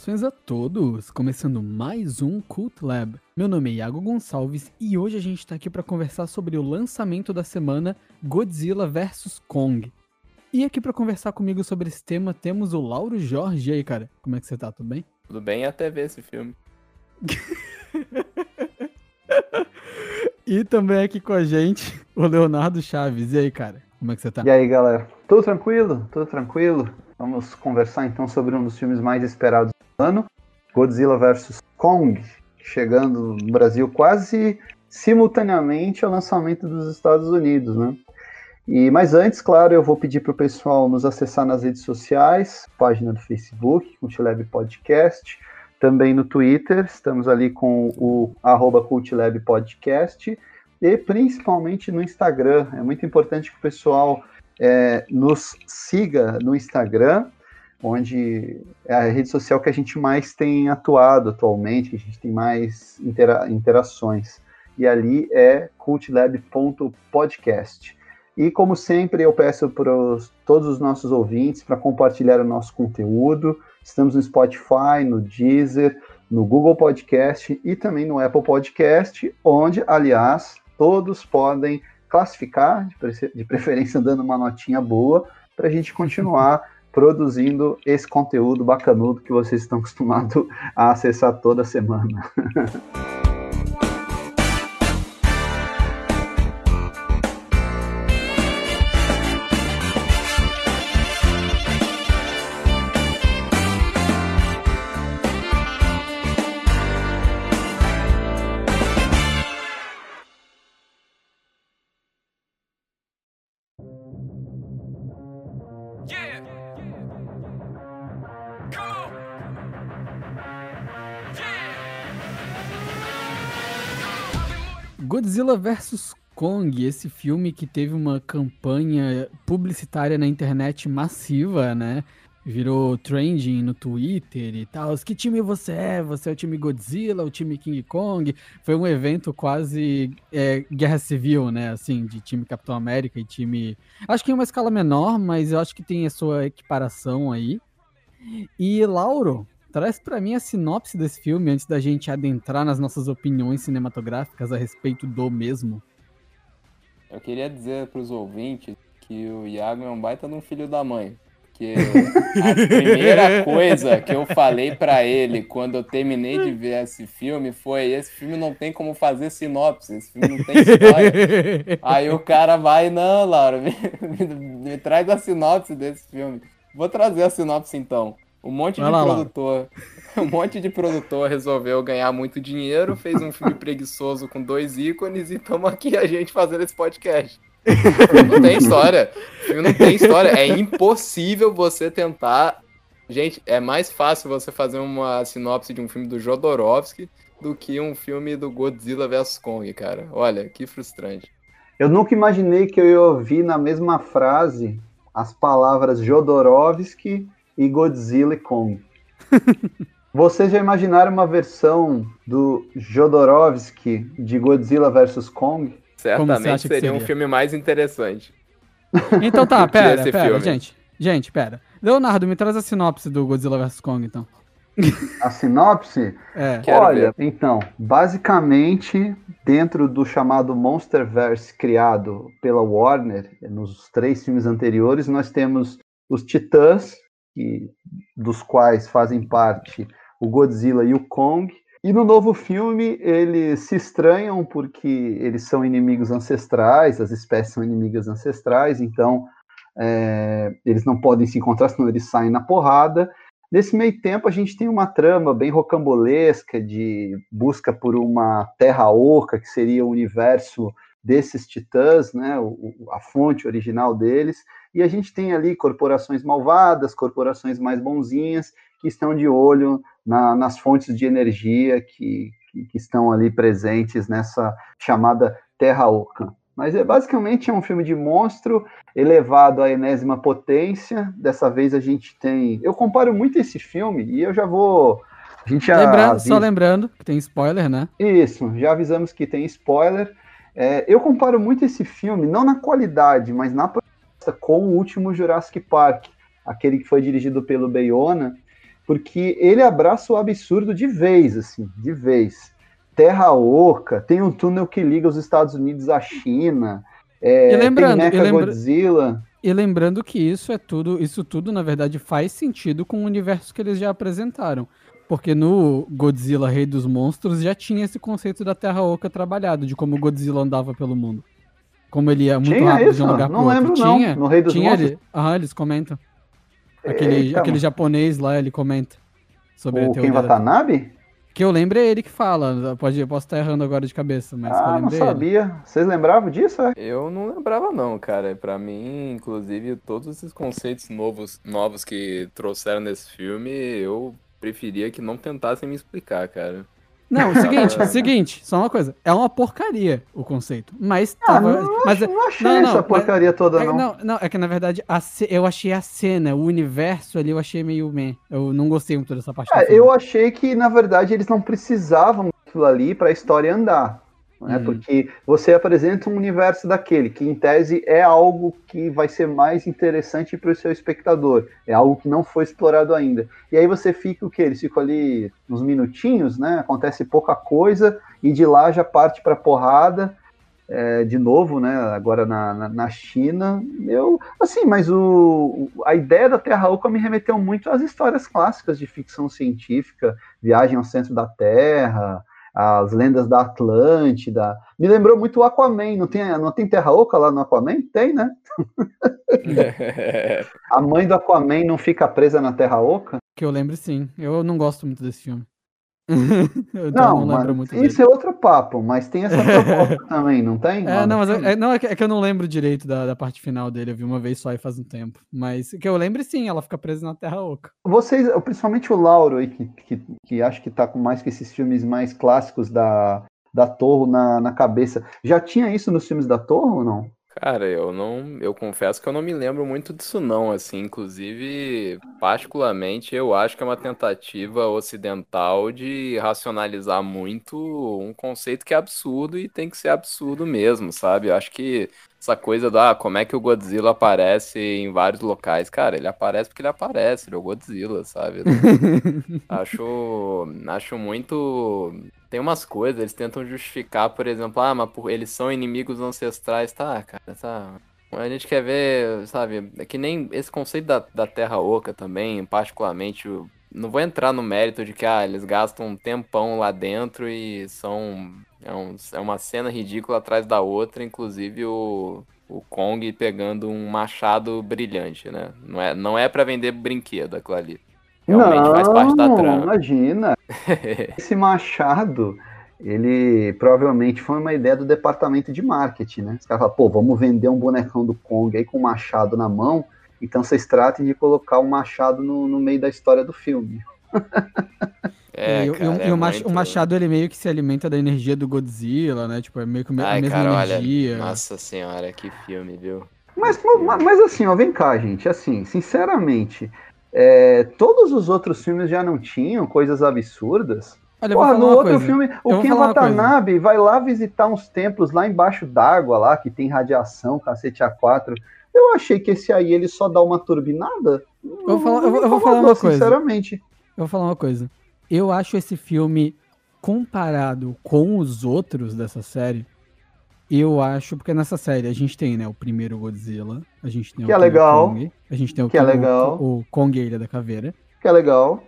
Saudações a todos! Começando mais um Cult Lab. Meu nome é Iago Gonçalves e hoje a gente tá aqui para conversar sobre o lançamento da semana Godzilla vs Kong. E aqui para conversar comigo sobre esse tema temos o Lauro Jorge. E aí, cara, como é que você tá? Tudo bem? Tudo bem até ver esse filme. e também aqui com a gente o Leonardo Chaves. E aí, cara, como é que você tá? E aí, galera? Tudo tranquilo? Tudo tranquilo? Vamos conversar então sobre um dos filmes mais esperados do ano, Godzilla vs Kong, chegando no Brasil quase simultaneamente ao lançamento dos Estados Unidos, né? E mas antes, claro, eu vou pedir para o pessoal nos acessar nas redes sociais, página do Facebook, Cultlab Podcast, também no Twitter, estamos ali com o arroba Cultlab Podcast, e principalmente no Instagram. É muito importante que o pessoal é, nos siga no Instagram, onde é a rede social que a gente mais tem atuado atualmente, que a gente tem mais intera interações. E ali é cultlab.podcast. E como sempre, eu peço para todos os nossos ouvintes para compartilhar o nosso conteúdo. Estamos no Spotify, no Deezer, no Google Podcast e também no Apple Podcast, onde, aliás, todos podem classificar, de preferência dando uma notinha boa, para a gente continuar produzindo esse conteúdo bacanudo que vocês estão acostumados a acessar toda semana. Godzilla vs Kong, esse filme que teve uma campanha publicitária na internet massiva, né? Virou trending no Twitter e tal. Que time você é? Você é o time Godzilla, o time King Kong? Foi um evento quase é, guerra civil, né? Assim, de time Capitão América e time. Acho que em uma escala menor, mas eu acho que tem a sua equiparação aí. E Lauro, Traz para mim a sinopse desse filme antes da gente adentrar nas nossas opiniões cinematográficas a respeito do mesmo. Eu queria dizer para os ouvintes que o Iago é um baita de um filho da mãe. Porque a primeira coisa que eu falei para ele quando eu terminei de ver esse filme foi: esse filme não tem como fazer sinopse, esse filme não tem história. Aí o cara vai, não, Laura, me, me, me traz a sinopse desse filme. Vou trazer a sinopse então. Um monte Vai de lá, produtor. Lá. Um monte de produtor resolveu ganhar muito dinheiro, fez um filme preguiçoso com dois ícones e estamos aqui a gente fazendo esse podcast. Não tem história. O filme não tem história. É impossível você tentar. Gente, é mais fácil você fazer uma sinopse de um filme do Jodorowsky do que um filme do Godzilla vs Kong, cara. Olha, que frustrante. Eu nunca imaginei que eu ia ouvir na mesma frase as palavras Jodorowsky e Godzilla e Kong. Vocês já imaginaram uma versão do Jodorowsky de Godzilla vs Kong? Certamente seria, seria, um filme mais interessante. Então tá, pera, pera, filme. gente. Gente, pera. Leonardo, me traz a sinopse do Godzilla vs Kong, então. A sinopse? É. Olha, então, basicamente, dentro do chamado Monsterverse criado pela Warner, nos três filmes anteriores, nós temos os Titãs, que, dos quais fazem parte o Godzilla e o Kong. E no novo filme eles se estranham porque eles são inimigos ancestrais, as espécies são inimigas ancestrais, então é, eles não podem se encontrar, senão eles saem na porrada. Nesse meio tempo, a gente tem uma trama bem rocambolesca de busca por uma terra oca, que seria o universo desses titãs, né, a fonte original deles. E a gente tem ali corporações malvadas, corporações mais bonzinhas, que estão de olho na, nas fontes de energia que, que, que, estão ali presentes nessa chamada Terra Oca. Mas é basicamente é um filme de monstro elevado à enésima potência. Dessa vez a gente tem. Eu comparo muito esse filme e eu já vou. A gente já lembrando, avisa... Só lembrando que tem spoiler, né? Isso, já avisamos que tem spoiler. É, eu comparo muito esse filme, não na qualidade, mas na com o último Jurassic Park, aquele que foi dirigido pelo Bayona, porque ele abraça o absurdo de vez, assim, de vez. Terra Oca, tem um túnel que liga os Estados Unidos à China, é, E lembrando- tem e Mecha lembra- Godzilla. E lembrando que isso é tudo, isso tudo na verdade faz sentido com o universo que eles já apresentaram. Porque no Godzilla Rei dos Monstros já tinha esse conceito da Terra Oca trabalhado, de como o Godzilla andava pelo mundo. Como ele ia muito Tinha rápido de isso? um lugar Não pro lembro, outro. não. Tinha, No Rei dos tinha Monstros? ele. Aham, eles comentam. Aquele, Eita, aquele mano. japonês lá, ele comenta. Sobre a O Ken teoria da... Watanabe? Que eu lembro é ele que fala. Pode, eu posso estar errando agora de cabeça, mas que eu Ah, não lembrei é ele. sabia. Vocês lembravam disso? é? Eu não lembrava não, cara. Pra mim, inclusive, todos esses conceitos novos, novos que trouxeram nesse filme, eu preferia que não tentassem me explicar, cara. Não, seguinte, seguinte, só uma coisa. É uma porcaria o conceito. Mas Ah, tava. não, mas, não achei não, não, essa mas- porcaria toda, é, não. não, não, é que na verdade a eu achei a cena, o universo ali, eu achei meio meh. Eu não gostei muito dessa parte É, eu achei que, na verdade, eles não precisavam daquilo ali para a história andar. Né? Uhum. Porque você apresenta um universo daquele, que em tese é algo que vai ser mais interessante para o seu espectador. É algo que não foi explorado ainda. E aí você fica o quê? Eles ficam ali uns minutinhos, né? Acontece pouca coisa, e de lá já parte para porrada. é, de novo, né? Agora na, na, na China. Eu, assim, mas o- a ideia da Terra Oca me remeteu muito às histórias clássicas de ficção científica, Viagem ao Centro da Terra, as lendas da Atlântida. Me lembrou muito o Aquaman. Não tem, não tem Terra Oca lá no Aquaman? Tem, né? A mãe do Aquaman não fica presa na Terra Oca? Que eu lembro sim. Eu não gosto muito desse filme. Não, não lembro muito dele. isso é outro papo, mas tem essa proposta também, não tem? É, não, mas é, é- não, é, que, é que eu não lembro direito da, da parte final dele. Eu vi uma vez só e faz um tempo. Mas que eu lembro sim, ela fica presa na Terra Oca. Vocês, principalmente o Lauro aí, que, que, que acho que tá com mais que esses filmes mais clássicos da, da Torre na, na cabeça, já tinha isso nos filmes da Torre ou não? Cara, eu não, eu confesso que eu não me lembro muito disso não, assim, inclusive, particularmente, eu acho que é uma tentativa ocidental de racionalizar muito um conceito que é absurdo e tem que ser absurdo mesmo, sabe? Eu acho que essa coisa da como é que o Godzilla aparece em vários locais, cara, ele aparece porque ele aparece, ele é o Godzilla, sabe? Acho, acho muito. Tem umas coisas, eles tentam justificar, por exemplo, ah, mas eles são inimigos ancestrais, tá, cara, tá. A gente quer ver, sabe, é que nem esse conceito da, da Terra Oca também, particularmente, não vou entrar no mérito de que, ah, eles gastam um tempão lá dentro e são. É, um- é uma cena ridícula atrás da outra, inclusive o, o Kong pegando um machado brilhante, né? Não é, não é para vender brinquedo aquilo ali. Realmente faz parte da Não, trama. Imagina, esse machado, ele provavelmente foi uma ideia do departamento de marketing, né? Os caras falaram, pô, vamos vender um bonecão do Kong aí com um machado na mão, então vocês tratem de colocar o machado no, no meio da história do filme. É, e, o- e o- cara, e é o, mach- muito- o Machado, ele meio que se alimenta da energia do Godzilla, né? Tipo, é meio que a Ai, mesma cara, olha, energia. nossa senhora, que filme, viu? Mas, mas, mas assim, ó, vem cá, gente, assim, sinceramente, é, todos os outros filmes já não tinham coisas absurdas? Olha, Porra, no outro coisa. filme, o Ken. Watanabe vai lá visitar uns templos lá embaixo d'água, lá, que tem radiação, cacete A4. Eu achei que esse aí ele só dá uma turbinada. Eu vou falar- eu vou- eu vou falar uma coisa. Sinceramente. Eu vou falar uma coisa. Eu acho esse filme, comparado com os outros dessa série, eu acho, porque nessa série a gente tem, né, o primeiro Godzilla, a gente tem Que o é King legal. Kong, a gente tem o, Que é King- o- legal. o Kong Ilha da Caveira, Que é legal,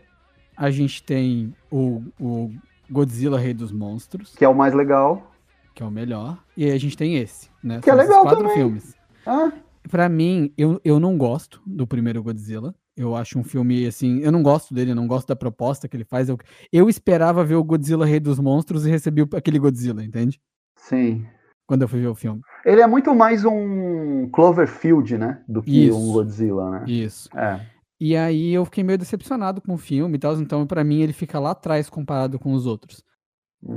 a gente tem o, o Godzilla Rei dos Monstros, que é o mais legal. que é o melhor, e a gente tem esse, né? Que é São esses legal quatro também. filmes. Ah, Pra mim, eu, eu não gosto do primeiro Godzilla. Eu acho um filme, assim, eu não gosto dele, eu não gosto da proposta que ele faz. Eu, eu esperava ver o Godzilla Rei dos Monstros e recebi aquele Godzilla, entende? sim. Quando eu fui ver o filme. Ele é muito mais um Cloverfield, né? Do que Isso. um Godzilla, né? Isso. É. E aí eu fiquei meio decepcionado com o filme e tal, então pra mim ele fica lá atrás comparado com os outros.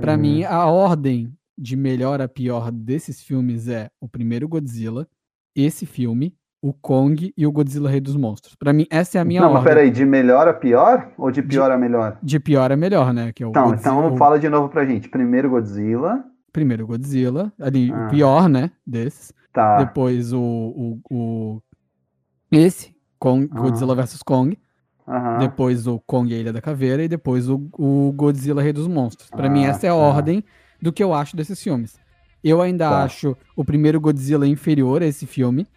Pra Uhum. mim, a ordem de melhor a pior desses filmes é o primeiro Godzilla, esse filme, o Kong e o Godzilla Rei dos Monstros. Pra mim, essa é a minha Não, mas ordem. peraí, de melhor a pior? Ou de pior a melhor? De pior a melhor, né? Que é o Então, Godzilla- então fala de novo pra gente. Primeiro Godzilla. Primeiro Godzilla, ali Ah. o pior, né, desses. Tá. Depois o, o, o- esse, Kong, Ah. Godzilla vs Kong. Depois o Kong e a Ilha da Caveira e depois o, o Godzilla Rei dos Monstros. Pra mim Ah, essa é a tá. ordem do que eu acho desses filmes. Eu ainda Tá. acho o primeiro Godzilla inferior a esse filme.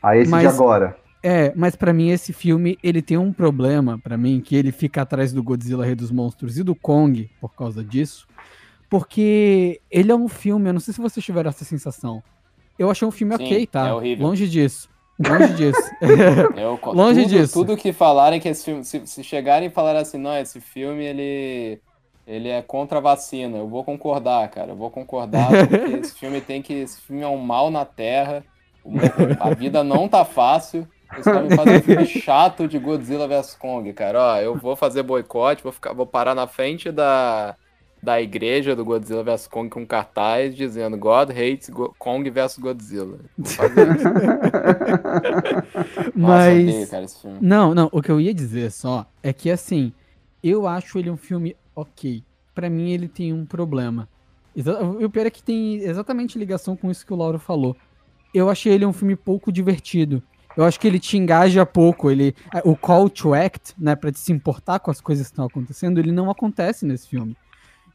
A esse de Mas- agora. É, mas pra mim esse filme, ele tem um problema pra mim, que ele fica atrás do Godzilla Rei dos Monstros e do Kong por causa disso, porque ele é um filme, eu não sei se vocês tiveram essa sensação. Eu achei um filme Sim, ok, tá? é horrível. Longe disso. Longe disso. Eu, Longe tudo, disso. Tudo que falarem que esse filme. Se, se chegarem e falarem assim, não, esse filme ele. Ele é contra a vacina. Eu vou concordar, cara. Eu vou concordar, porque esse filme tem que. Esse filme é um mal na Terra. A vida não tá fácil. Os caras me fazem um filme chato de Godzilla vs Kong, cara. Ó, eu vou fazer boicote, vou, ficar, vou parar na frente da, da igreja do Godzilla vs Kong com cartaz dizendo God hates Go- Kong vs Godzilla. Nossa, mas. eu odeio, cara, esse filme. Não, não, o que eu ia dizer só é que assim, eu acho ele um filme ok. Pra mim ele tem um problema. Exa- O pior é que tem exatamente ligação com isso que o Lauro falou. Eu achei ele um filme pouco divertido. Eu acho que ele te engaja pouco, ele o call to act, né, para te se importar com as coisas que estão acontecendo, ele não acontece nesse filme.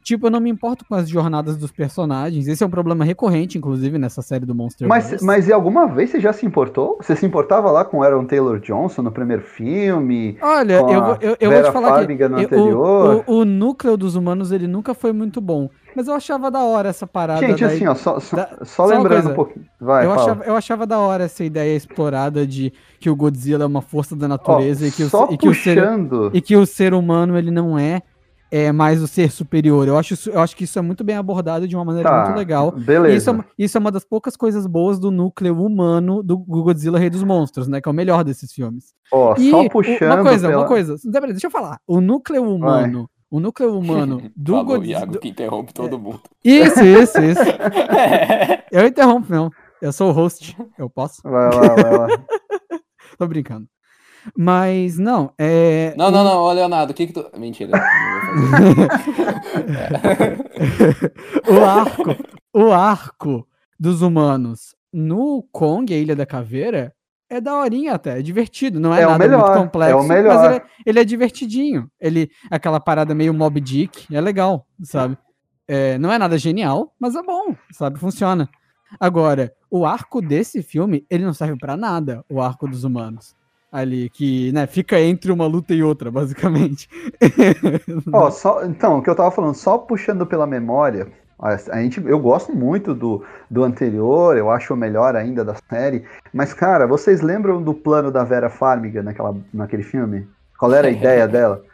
Tipo, eu não me importo com as jornadas dos personagens. Esse é um problema recorrente, inclusive, nessa série do Monster Mas, mas e alguma vez você já se importou? Você se importava lá com Aaron Taylor Johnson no primeiro filme? Olha, eu, vou- eu, eu vou te falar que no eu- anterior? o, o, o núcleo dos humanos ele nunca foi muito bom. Mas eu achava da hora essa parada. Gente, da- assim, ó, só, só, da- só lembrando um pouquinho. Vai, eu, achava, eu achava da hora essa ideia explorada de que o Godzilla é uma força da Ó, natureza e, que o, e, que ser, e que o ser humano ele não é, é mais o ser superior. Eu acho, eu acho que isso é muito bem abordado de uma maneira Tá, muito legal. Beleza. isso, é, uma- isso é uma das poucas coisas boas do núcleo humano do Godzilla Rei dos Monstros, né? Que é o melhor desses filmes. Ó, E só puxando uma coisa, pela... uma coisa. Deixa eu falar. O núcleo humano, o núcleo humano do Falou o Godzilla. Iago que interrompe todo mundo. Isso, isso, isso. Eu interrompo, não. Eu sou o host. Eu posso? Vai lá, vai lá. Tô brincando. Mas, não, é. Não, não, não, ô Leonardo, o que que tu. Mentira. o arco, o arco dos humanos no Kong, a Ilha da Caveira, é daorinha até, é divertido, não é, É o nada melhor, muito é o complexo, melhor. mas ele é, ele é divertidinho. Ele, aquela parada meio Mob Dick, é legal, sabe? É, não é nada genial, mas é bom, sabe? Funciona. Agora, o arco desse filme, ele não serve pra nada, o arco dos humanos. Ali, que, né, fica entre uma luta e outra, basicamente. Ó, só, então, o que eu tava falando, só puxando pela memória, a a gente, eu gosto muito do, do anterior, eu acho o melhor ainda da série, mas, cara, vocês lembram do plano da Vera Farmiga naquela, naquele filme? Qual era a ideia dela?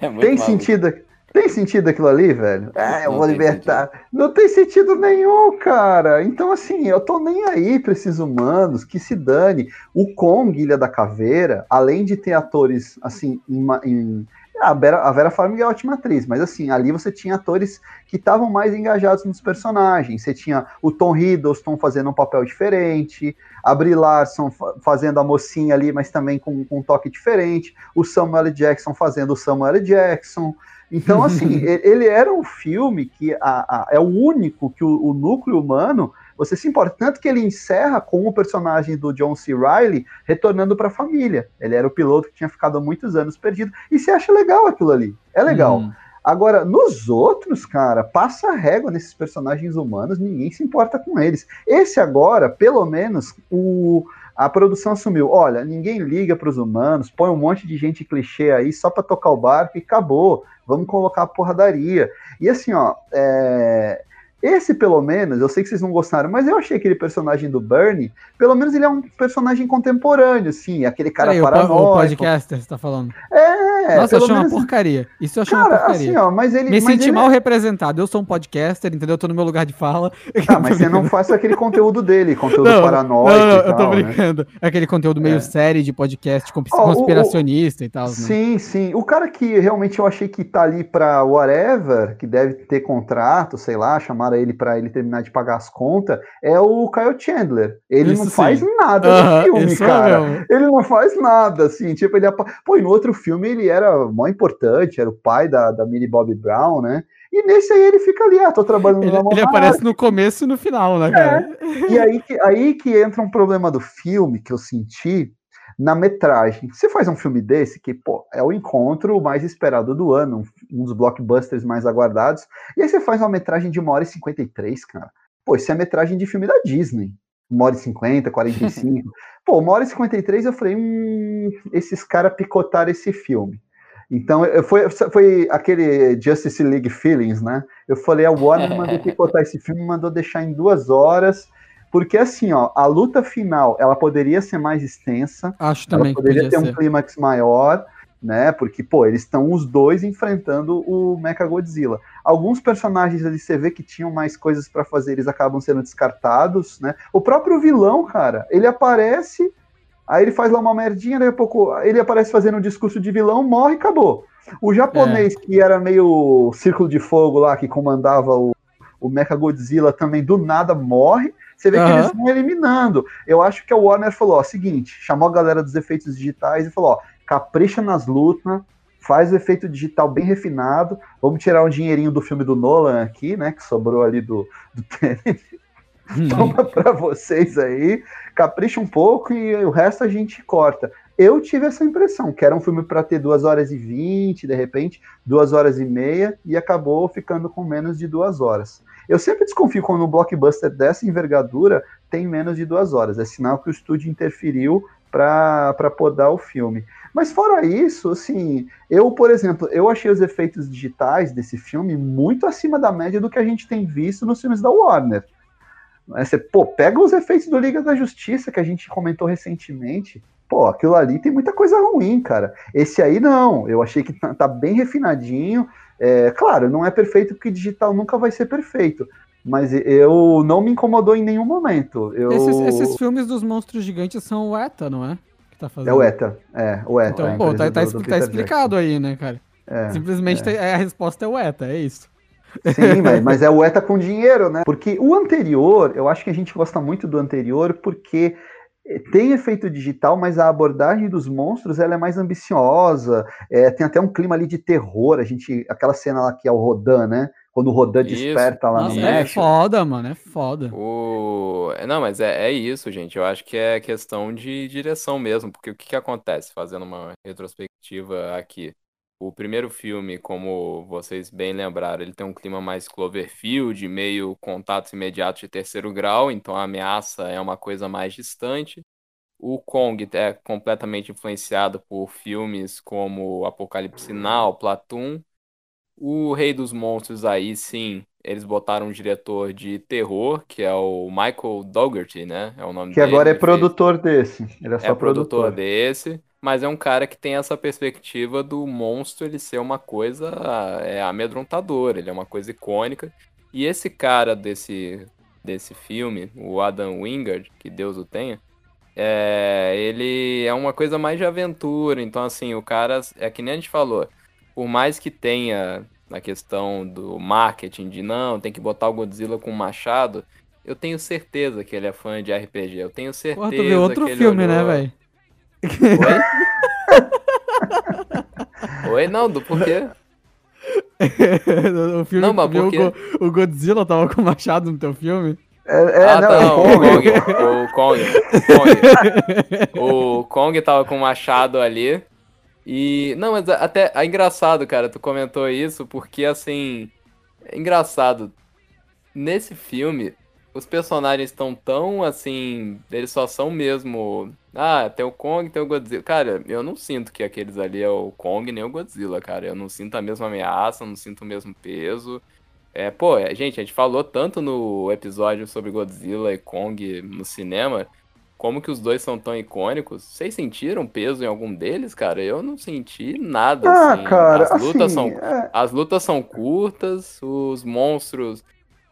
É muito Tem maluco. sentido, tem sentido aquilo ali, velho? É, eu Não vou libertar. Não tem sentido nenhum, cara. Então, assim, eu tô nem aí pra esses humanos, que se dane. O Kong, Ilha da Caveira, além de ter atores, assim, em. em- a, Vera, a Vera Farmiga é ótima atriz, mas assim, ali você tinha atores que estavam mais engajados nos personagens. Você tinha o Tom Hiddleston fazendo um papel diferente, a Brie Larson fa- fazendo a mocinha ali, mas também com, com um toque diferente, o Samuel. Jackson fazendo o Samuel. Jackson. Então, assim, ele era um filme que a- a- é o único que o, o núcleo humano você se importa. Tanto que ele encerra com o personagem do John C. Riley retornando para a família. Ele era o piloto que tinha ficado há muitos anos perdido. E você acha legal aquilo ali. É legal. Hum. Agora, nos outros, cara, passa a régua nesses personagens humanos, ninguém se importa com eles. Esse agora, pelo menos, o, a produção assumiu: olha, ninguém liga para os humanos, põe um monte de gente clichê aí só para tocar o barco e acabou. Vamos colocar a porradaria. E assim, ó, é, esse pelo menos, eu sei que vocês não gostaram, mas eu achei aquele personagem do Bernie, pelo menos ele é um personagem contemporâneo, assim, aquele cara Peraí, o, po- o paranoico. podcaster, você tá falando. É, Nossa, eu achei uma menos, porcaria. Isso eu achei uma cara, porcaria. assim, ó, mas ele... Me mas senti ele mal representado. Eu sou um podcaster, entendeu? Eu tô no meu lugar de fala. Ah, mas você não faz aquele conteúdo dele, conteúdo Não, paranoico Não, não, e eu tô tal, né? brincando. Aquele conteúdo meio É. série de podcast com- Ó, o- conspiracionista e tal. Né? Sim, sim. O cara que realmente eu achei que tá ali pra whatever, que deve ter contrato, sei lá, chamaram ele pra ele terminar de pagar as contas, é o Kyle Chandler. Ele Isso não faz sim. nada Aham, no filme, é cara. mesmo. Ele não faz nada, assim, tipo, ele... Pô, e no outro filme ele era mó importante, era o pai da, da Millie Bobby Brown, né? E nesse aí ele fica ali, ah, tô trabalhando Ele, na ele aparece no começo e no final, né, cara? E aí aí que entra um problema do filme que eu senti. Na metragem. Você faz um filme desse, que pô, é o encontro mais esperado do ano, um dos blockbusters mais aguardados, e aí você faz uma metragem de 1 hora e 53, cara. Pô, isso é metragem de filme da Disney. 1 hora e 50, 45. pô, 1 hora e 53 eu falei, hum, esses caras picotaram esse filme. Então, foi, foi aquele Justice League Feelings, né? Eu falei, a Warner mandou picotar esse filme, mandou deixar em duas horas, porque assim, ó, a luta final, ela poderia ser mais extensa. Acho também. poderia ter ser. um clímax maior, né? Porque, pô, eles estão os dois enfrentando o Mecha Godzilla. Alguns personagens ali você vê que tinham mais coisas para fazer, eles acabam sendo descartados, né? O próprio vilão, cara, ele aparece Aí ele faz lá uma merdinha, daqui a pouco ele aparece fazendo um discurso de vilão, morre e acabou. O japonês, é. que era meio círculo de fogo lá, que comandava o, o Mecha Godzilla, também do nada morre. Você vê uhum. que eles vão eliminando. Eu acho que a Warner falou: ó, seguinte, chamou a galera dos efeitos digitais e falou: ó, capricha nas lutas, faz o efeito digital bem refinado. Vamos tirar um dinheirinho do filme do Nolan aqui, né? Que sobrou ali do, do Hum. Toma para vocês aí, capricha um pouco e o resto a gente corta. Eu tive essa impressão, que era um filme para ter duas horas e vinte, de repente, duas horas e meia, e acabou ficando com menos de duas horas. Eu sempre desconfio quando um blockbuster dessa envergadura tem menos de duas horas. É sinal que o estúdio interferiu para podar o filme. Mas fora isso, assim, eu, por exemplo, eu achei os efeitos digitais desse filme muito acima da média do que a gente tem visto nos filmes da Warner. Você, pô, pega os efeitos do Liga da Justiça que a gente comentou recentemente. Pô, aquilo ali tem muita coisa ruim, cara. Esse aí não, eu achei que tá, tá bem refinadinho. É, claro, não é perfeito porque digital nunca vai ser perfeito. Mas eu não me incomodou em nenhum momento. Eu... Esses, esses filmes dos monstros gigantes são o ETA, não é? Que tá fazendo. É o ETA, é, o ETA. Então, pô, tá, tá, do, do tá explicado aí, né, cara? É, Simplesmente é. a resposta é o ETA, é isso. Sim, mas, mas é o ETA com dinheiro, né? Porque o anterior, eu acho que a gente gosta muito do anterior porque tem efeito digital, mas a abordagem dos monstros ela é mais ambiciosa. É, tem até um clima ali de terror. A gente, aquela cena lá que é o Rodan, né? Quando o Rodan isso. desperta lá Nossa, no é México. É foda, mano, é foda. O... Não, mas é, é isso, gente. Eu acho que é questão de direção mesmo, porque o que, que acontece, fazendo uma retrospectiva aqui. O primeiro filme, como vocês bem lembraram, ele tem um clima mais Cloverfield, meio contatos imediatos de terceiro grau, então a ameaça é uma coisa mais distante. O Kong é completamente influenciado por filmes como Apocalipse Now, Platoon. O Rei dos Monstros aí, sim, eles botaram um diretor de terror, que é o Michael Dougherty, né? É o nome que dele. Que agora é produtor desse. Ele é só é produtor, produtor desse mas é um cara que tem essa perspectiva do monstro ele ser uma coisa é, amedrontadora, ele é uma coisa icônica. E esse cara desse, desse filme, o Adam Wingard, que Deus o tenha, é, ele é uma coisa mais de aventura. Então, assim, o cara, é que nem a gente falou, por mais que tenha na questão do marketing de não, tem que botar o Godzilla com machado, eu tenho certeza que ele é fã de RPG. Eu tenho certeza Porra, tu viu outro que ele filme, né, olhou... né, velho? Oi? Oi, não, do porquê? o filme não, mas por quê? O, o Godzilla tava com machado no teu filme? É, é ah, não, tá, não, o Kong. O Kong. Kong. o Kong tava com o machado ali. E. Não, mas até. É engraçado, cara, tu comentou isso, porque assim. É engraçado. Nesse filme, os personagens estão tão assim. Eles só são mesmo. Ah, tem o Kong, tem o Godzilla. Cara, eu não sinto que aqueles ali é o Kong nem o Godzilla, cara. Eu não sinto a mesma ameaça, não sinto o mesmo peso. É, pô, é, gente, a gente falou tanto no episódio sobre Godzilla e Kong no cinema. Como que os dois são tão icônicos? Vocês sentiram peso em algum deles, cara? Eu não senti nada. Ah, assim. cara, as lutas assim, são, é... as lutas são curtas, os monstros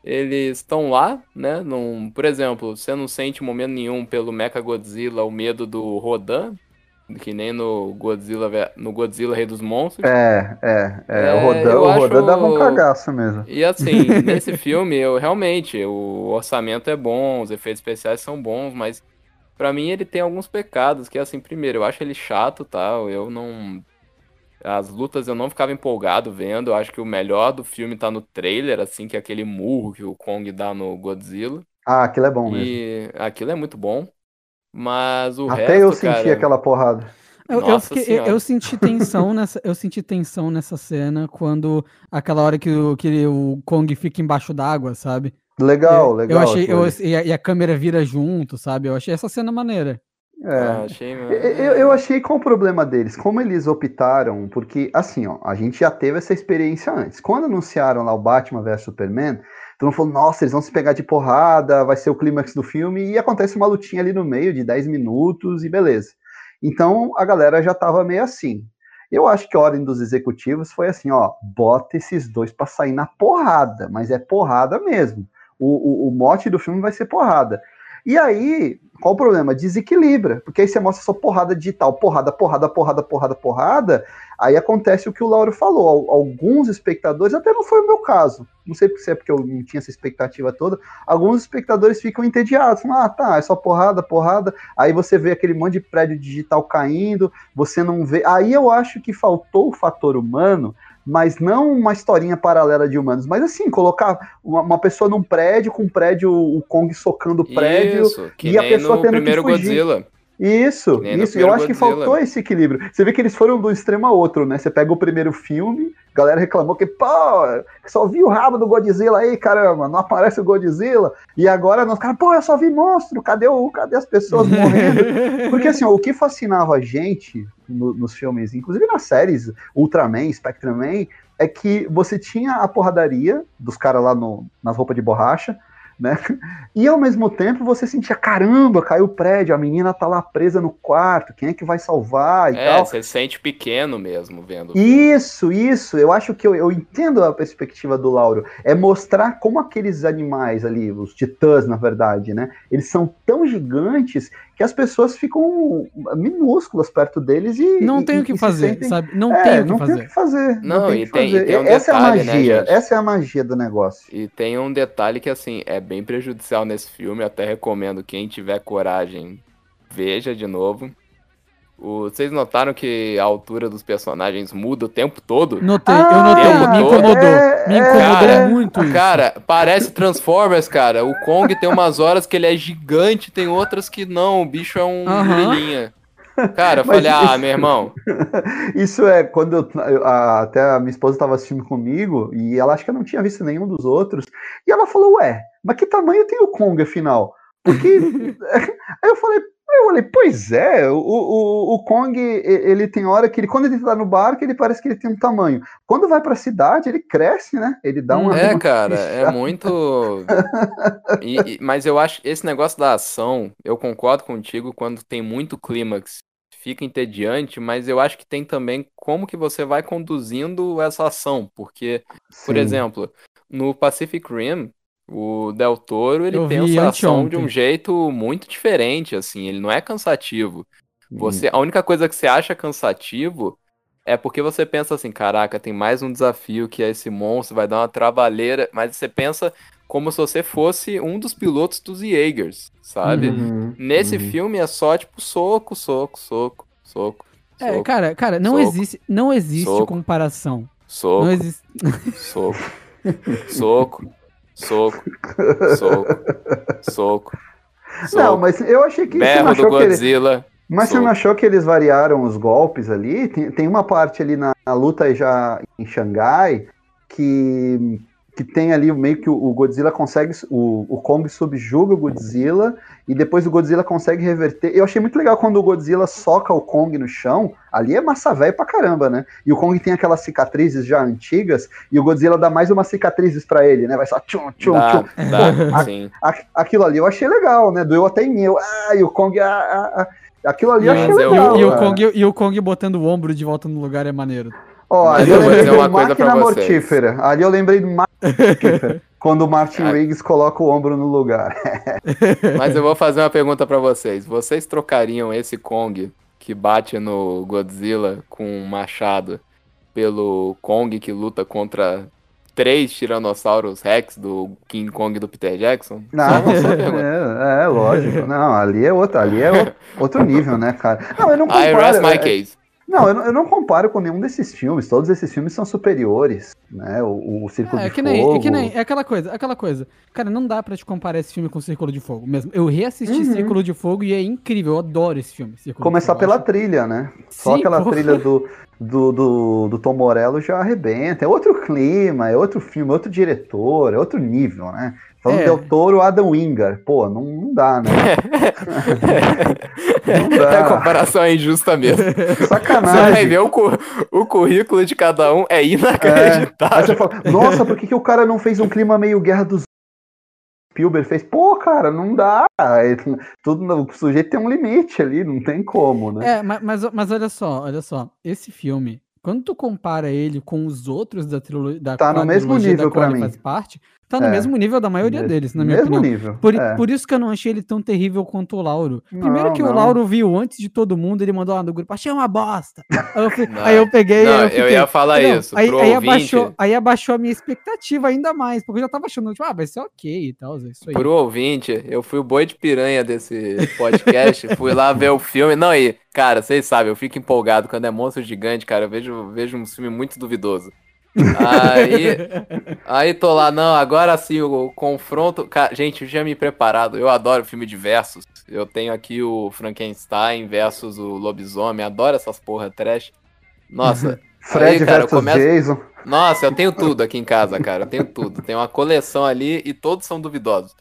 eles estão lá, né? Num, por exemplo, você não sente momento nenhum pelo Mecha Godzilla o medo do Rodan, que nem no Godzilla, no Godzilla Rei dos Monstros. É, é, é. é o Rodan, o Rodan acho... dava um cagaço mesmo. E assim, nesse filme, eu realmente, o orçamento é bom, os efeitos especiais são bons, mas para mim ele tem alguns pecados, que é assim, primeiro, eu acho ele chato, tá? Eu não as lutas eu não ficava empolgado vendo. Eu acho que o melhor do filme tá no trailer, assim, que é aquele murro que o Kong dá no Godzilla. Ah, aquilo é bom e mesmo. aquilo é muito bom. Mas o Até resto, eu senti cara, aquela porrada. Eu, eu, fiquei- eu- senti tensão nessa, eu senti tensão nessa cena quando aquela hora que o, que o Kong fica embaixo d'água, sabe? Legal, eu, legal. Eu achei, eu, e, a, e a câmera vira junto, sabe? Eu achei essa cena maneira. Ah, É. achei, Eu, eu- eu achei qual o problema deles, como eles optaram, porque assim, ó, a gente já teve essa experiência antes. Quando anunciaram lá o Batman vs Superman, todo mundo falou, nossa, eles vão se pegar de porrada, vai ser o clímax do filme, e acontece uma lutinha ali no meio de 10 minutos e beleza. Então a galera já tava meio assim. Eu acho que a ordem dos executivos foi assim, ó, bota esses dois pra sair na porrada, mas é porrada mesmo. O, o, o mote do filme vai ser porrada. E aí, qual o problema? Desequilibra, porque aí você mostra só porrada digital, porrada, porrada, porrada, porrada, porrada, aí acontece o que o Lauro falou. Al- Alguns espectadores, até não foi o meu caso, não sei se é porque eu não tinha essa expectativa toda, alguns espectadores ficam entediados, falam, ah, tá, é só porrada, porrada, aí você vê aquele monte de prédio digital caindo, você não vê. Aí eu acho que faltou o fator humano, mas não uma historinha paralela de humanos, mas assim, colocar uma, uma pessoa num prédio, com um prédio, o Kong socando o prédio. Isso, e a pessoa tendo que primeiro fugir. Godzilla. Isso, isso. Eu acho que Godzilla. faltou esse equilíbrio. Você vê que eles foram do extremo a outro, né? Você pega o primeiro filme, a galera reclamou que, pô, só vi o rabo do Godzilla aí, caramba, não aparece o Godzilla. E agora nós, cara, pô, eu só vi monstro, cadê, o, cadê as pessoas morrendo? Porque assim, ó, o que fascinava a gente no- nos filmes, inclusive nas séries Ultraman, Spectreman, é que você tinha a porradaria dos caras lá no, nas roupas de borracha, né? E ao mesmo tempo você sentia, caramba, caiu o prédio, a menina tá lá presa no quarto, quem é que vai salvar e É, tal. você se sente pequeno mesmo vendo. Isso, isso. Eu acho que eu, eu entendo a perspectiva do Lauro. É mostrar como aqueles animais ali, os titãs, na verdade, né? Eles são tão gigantes que as pessoas ficam minúsculas perto deles e. Não e- tem e- o que e se fazer, sentem- sabe? Não É, tem o que não fazer. tem o que fazer. Não, tem e tem- e fazer. tem um essa detalhe, é né, a magia. gente? essa é a magia do negócio. E tem um detalhe que, assim, é bem prejudicial nesse filme. Eu até recomendo quem tiver coragem, veja de novo. O- Vocês notaram que a altura dos personagens muda o tempo todo? Notei, Ah, eu notei, tempo me incomodou. É, me é, incomodou cara, muito isso. Cara, parece Transformers, cara. O Kong tem umas horas que ele é gigante, tem outras que não. O bicho é um Aham. gorilinha. Cara, eu falei, ah, isso- meu irmão. Isso é quando eu, a- até a minha esposa estava assistindo comigo e ela acho que eu não tinha visto nenhum dos outros. E ela falou, ué, mas que tamanho tem o Kong afinal? Porque. Aí eu falei, eu falei, pois é, o, o, o Kong, ele tem hora que ele, quando ele tá no barco, ele parece que ele tem um tamanho. Quando vai pra cidade, ele cresce, né? Ele dá uma. É, uma cara, é muito. E- e- mas eu acho esse negócio da ação, eu concordo contigo quando tem muito clímax, fica entediante, mas eu acho que tem também como que você vai conduzindo essa ação, porque, por Sim. exemplo, no Pacific Rim, o Del Toro, ele Eu pensa a ação de um jeito muito diferente, assim, ele não é cansativo. Você, a única coisa que você acha cansativo é porque você pensa assim, caraca, tem mais um desafio que é esse monstro, vai dar uma trabalheira, mas você pensa como se você fosse um dos pilotos dos Jaegers, sabe? Uhum, Nesse uhum. filme é só tipo soco, soco, soco, soco, É, soco, cara, cara, não soco, existe, não existe soco, comparação. soco, Não existe. soco, soco, soco, soco, soco, Não, soco, mas eu achei que você não berro do achou que ele, Godzilla. Mas você não achou que eles variaram os golpes ali? Tem, tem uma parte ali na, na luta já em Xangai que, que tem ali meio que o, o Godzilla consegue. O, o Kong subjuga o Godzilla e depois o Godzilla consegue reverter. Eu achei muito legal quando o Godzilla soca o Kong no chão. Ali é massa velho pra caramba, né? E o Kong tem aquelas cicatrizes já antigas e o Godzilla dá mais umas cicatrizes pra ele, né? Vai só tchum, tchum, Dá, tchum. dá, sim. A- aquilo ali eu achei legal, né? Doeu até em mim. Eu, ah, e o Kong. ah, ah, ah. Aquilo ali eu Mas achei E, legal. o, e o. Kong, e o Kong botando o ombro de volta no lugar é maneiro. Ó, ali eu eu lembrei uma coisa Máquina vocês. Mortífera. Ali eu lembrei do Máquina Mortífera. quando o Martin Ah. Riggs coloca o ombro no lugar. Mas eu vou fazer uma pergunta pra vocês. Vocês trocariam esse Kong que bate no Godzilla com um machado pelo Kong que luta contra três Tiranossauros Rex do King Kong do Peter Jackson? Não, pergunta. é, é, lógico. Não, ali é outro, ali é outro nível, né, cara? Não, eu não I rest comparo. my é- case. Não, eu não, eu não comparo com nenhum desses filmes. Todos esses filmes são superiores, né? O, o Círculo É, de que nem, Fogo. é que nem, é aquela coisa, aquela coisa. Cara, não dá pra te comparar esse filme com Círculo de Fogo mesmo. Eu reassisti Uhum. Círculo de Fogo e é incrível, eu adoro esse filme. Círculo de Começar Fogo, pela trilha, né? Só Sim, aquela porra. trilha do, do, do, do Tom Morello já arrebenta. É outro clima, é outro filme, é outro diretor, é outro nível, né? Falando É. Del Toro, Adam Wingard. Pô, não, não dá, né? Não A dá. comparação é injusta mesmo. Você vai Sacanagem. ver o, cu- o currículo de cada um, é É. Aí inacreditável. você fala, nossa, por que, que o cara não fez um clima meio Guerra dos Spielberg fez? Pô, cara, não dá. Ele- Tudo, o sujeito tem um limite ali, não tem como, né? É, ma- mas, mas olha só, olha só. Esse filme, quando tu compara ele com os outros da trilogia da Tá no mesmo nível da qual pra ele mim. faz parte, tá no É. mesmo nível da maioria Mesmo- deles, na minha mesmo opinião. nível. Por, é. por isso que eu não achei ele tão terrível quanto o Lauro. Primeiro Não, que o não. Lauro viu antes de todo mundo, ele mandou lá no grupo, achei uma bosta. Aí eu, fui- Não, aí eu peguei. não, aí eu fiquei- ia falar Não, isso. Aí, pro aí ouvinte, abaixou, aí abaixou a minha expectativa ainda mais, porque eu já tava achando, tipo, ah, vai ser ok e tal, é isso aí. Pro ouvinte, eu fui o boi de piranha desse podcast, fui lá ver o filme. Não, e, cara, vocês sabem, eu fico empolgado quando é monstro gigante, cara. Eu vejo, vejo um filme muito duvidoso. Aí, aí tô lá, não, agora sim, o confronto. Cara, gente, eu já me preparado. Eu adoro filme de versus. Eu tenho aqui o Frankenstein versus o lobisomem. Adoro essas porra trash. Nossa, Fred aí, cara, versus começa- Jason. nossa, eu tenho tudo aqui em casa, cara. Eu tenho tudo. Tem uma coleção ali e todos são duvidosos.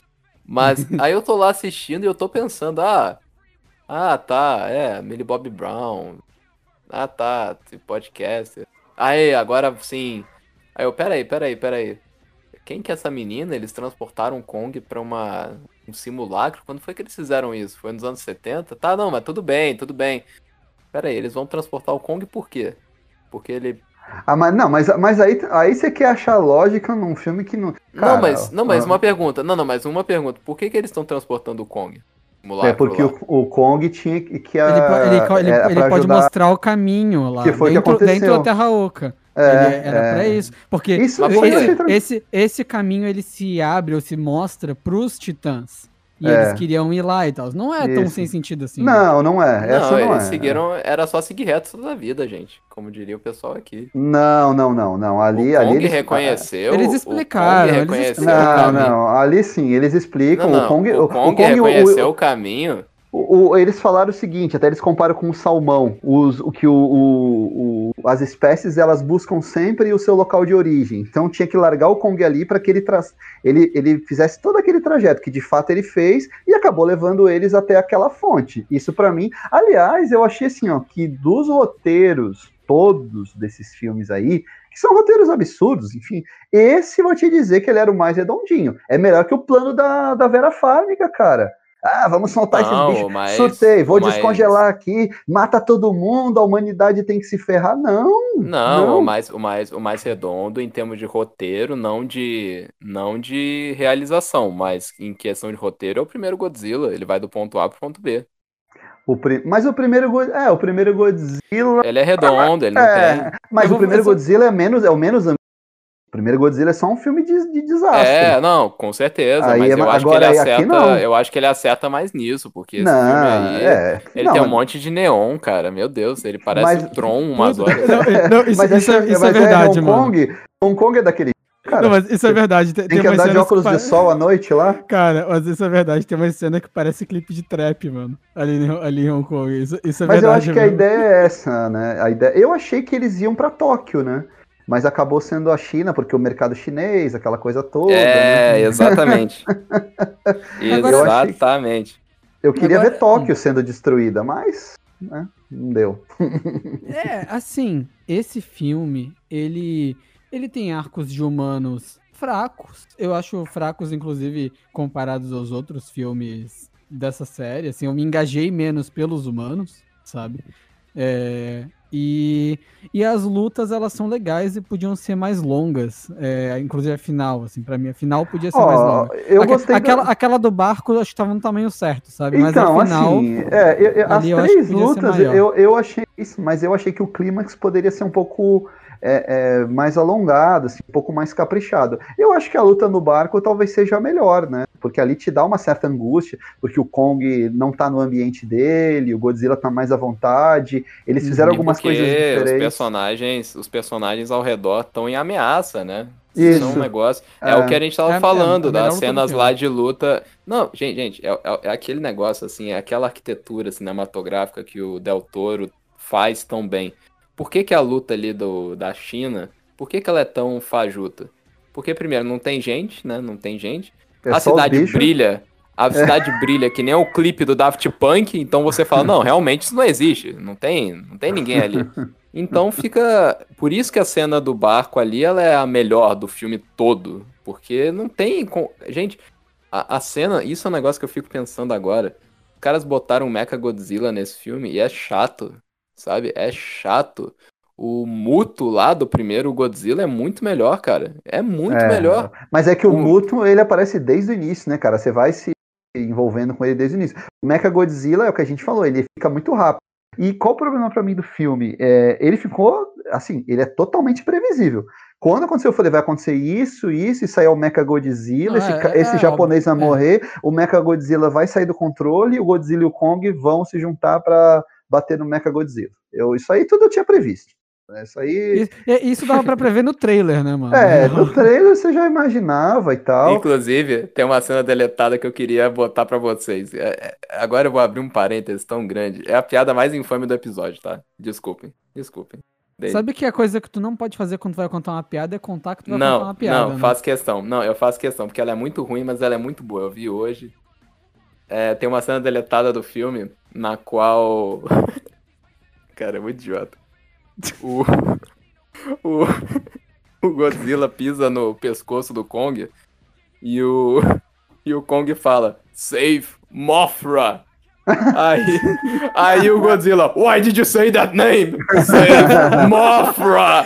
Mas aí eu tô lá assistindo e eu tô pensando, ah, ah, tá, é, Millie Bob Brown. Ah, tá, esse Aí, agora sim. Aí eu, peraí, peraí, peraí. Quem que é essa menina? Eles transportaram o Kong pra uma, um simulacro? Quando foi que eles fizeram isso? Foi nos anos 70? Tá, não, mas tudo bem, tudo bem. Peraí, eles vão transportar o Kong por quê? Porque ele Ah, mas não, mas, mas aí, aí você quer achar lógica num filme que não. Cara, não, mas, não, mas ah, uma pergunta. Não, não, mas uma pergunta. Por que, que eles estão transportando o Kong? É porque o, o Kong tinha que. que Ele, a- ele, co- ele- era ele pode mostrar o caminho lá. Que foi o que dentro, dentro da Terra Oca. É, era é. pra isso. Porque Isso, esse, esse, esse caminho ele se abre ou se mostra pros titãs. E É. eles queriam ir lá e tal. Não é tão sem sentido assim. Não, não é. Essa não, não, eles é. seguiram. Era só seguir reto toda a vida, gente. Como diria o pessoal aqui. Não, não, não, não. Ali, o ali Kong eles- reconheceu. Eles o explicaram, Kong eles o Não, não. Ali sim, eles explicam. Não, não, o Kong, o Kong o, reconheceu o caminho. O- o- eles falaram o seguinte, até eles comparam com o salmão, os, o que o, o- as espécies elas buscam sempre o seu local de origem. Então tinha que largar o Kong ali para que ele, tra- ele, ele fizesse todo aquele trajeto que de fato ele fez e acabou levando eles até aquela fonte. Isso para mim, aliás, eu achei assim, ó, que dos roteiros todos desses filmes aí, que são roteiros absurdos, enfim, esse vou te dizer que ele era o mais redondinho. É melhor que o plano da, da Vera Farmiga, cara. Ah, vamos soltar Não, esses bichos. mas- Surtei, vou mas- descongelar aqui, mata todo mundo, a humanidade tem que se ferrar. Não, Não, Não. O, mais, o, mais, o mais redondo em termos de roteiro, não de, não de realização, mas em questão de roteiro é o primeiro Godzilla. Ele vai do ponto A pro ponto B. o pri- mas o primeiro, é, o primeiro Godzilla, Ele é redondo, ele não é, tem. mas Eu o primeiro só- Godzilla é menos, é o menos, primeiro Godzilla é só um filme de, de desastre. É, não, com certeza, Aí mas é- eu acho que agora ele acerta, eu acho que ele acerta mais nisso, porque esse não, filme aí, é, ele não, tem um mas- monte de neon, cara, meu Deus, ele parece Mas- Tron umas horas. Não, não, isso, mas isso é, isso é mas verdade, Hong mano. Kong, Hong Kong é daquele, cara, Não, mas isso é verdade. Tem, tem que andar de óculos pa- de sol à noite lá. Cara, mas isso é verdade. Tem uma cena que parece clipe de trap, mano. Ali, em- ali em Hong Kong. Isso, isso é Mas eu verdade. acho que a ideia é essa, né? A ideia... Eu achei que eles iam pra Tóquio, né? Mas acabou sendo a China, porque o mercado chinês, aquela coisa toda. É, né? exatamente. Agora eu achei- Exatamente. Eu queria Agora- ver Tóquio sendo destruída, mas né, não deu. É, assim, esse filme, ele, ele tem arcos de humanos fracos. Eu acho fracos, inclusive, comparados aos outros filmes dessa série. Assim, eu me engajei menos pelos humanos, sabe? É, e, e as lutas, elas são legais e podiam ser mais longas. É, inclusive a final, assim, pra mim, a final podia ser mais Ó, longa. eu Aque- gostei aquela, da... aquela do barco, eu acho que tava no tamanho certo, sabe? Mas Então, a final... assim, é, eu- eu- as eu três lutas eu, eu achei isso, mas eu achei que o clímax poderia ser um pouco é, é, mais alongado, assim, um pouco mais caprichado. Eu acho que a luta no barco talvez seja a melhor, né? Porque ali te dá uma certa angústia, porque o Kong não tá no ambiente dele, o Godzilla tá mais à vontade, eles fizeram e algumas coisas diferentes. Os personagens, os personagens ao redor estão em ameaça, né? Isso. é um negócio. É, é, o que a gente tava é, falando, é, das cenas lá de luta. Não, gente, gente, é, é, é, aquele negócio, assim, é aquela arquitetura cinematográfica que o Del Toro faz tão bem. Por que, que a luta ali do, da China, por que, que ela é tão fajuta? Porque, primeiro, não tem gente, né? Não tem gente. É a cidade brilha. A cidade é. brilha que nem o clipe do Daft Punk, então você fala, não, realmente isso não existe. Não tem, não tem ninguém ali. Então fica. Por isso que a cena do barco ali ela é a melhor do filme todo. Porque não tem. Gente, a, a cena. Isso é um negócio que eu fico pensando agora. Os caras botaram o Mecha Godzilla nesse filme e é chato. Sabe? É chato. O Muto lá do primeiro Godzilla é muito melhor, cara. É muito é, melhor. Mas é que o, o Muto, ele aparece desde o início, né, cara? Você vai se envolvendo com ele desde o início. O Mecha Godzilla é o que a gente falou, ele fica muito rápido. E qual o problema para mim do filme? É, ele ficou, assim, ele é totalmente previsível. Quando aconteceu, eu falei, vai acontecer isso, isso, e saiu o Mecha Godzilla, esse, é, esse é, japonês vai é. morrer, o Mecha Godzilla vai sair do controle, o Godzilla e o Kong vão se juntar para bater no Mecha Godzilla. Eu, isso aí tudo eu tinha previsto. Né? Isso aí. Isso, dava pra prever no trailer, né, mano? É, no trailer você já imaginava e tal. Inclusive, tem uma cena deletada que eu queria botar pra vocês. É, é, agora eu vou abrir um parênteses tão grande. É a piada mais infame do episódio, tá? Desculpem, desculpem. Sabe que a coisa que tu não pode fazer quando tu vai contar uma piada é contar que tu vai não, contar uma piada. Não, né? faço questão. Não, eu faço questão, porque ela é muito ruim, mas ela é muito boa. Eu vi hoje. É, tem uma cena deletada do filme na qual. Cara, é muito idiota o, o, o Godzilla pisa no pescoço do Kong e o, e o Kong fala: Save Mothra! Aí, aí o Godzilla, why did you say that name? Say Mothra!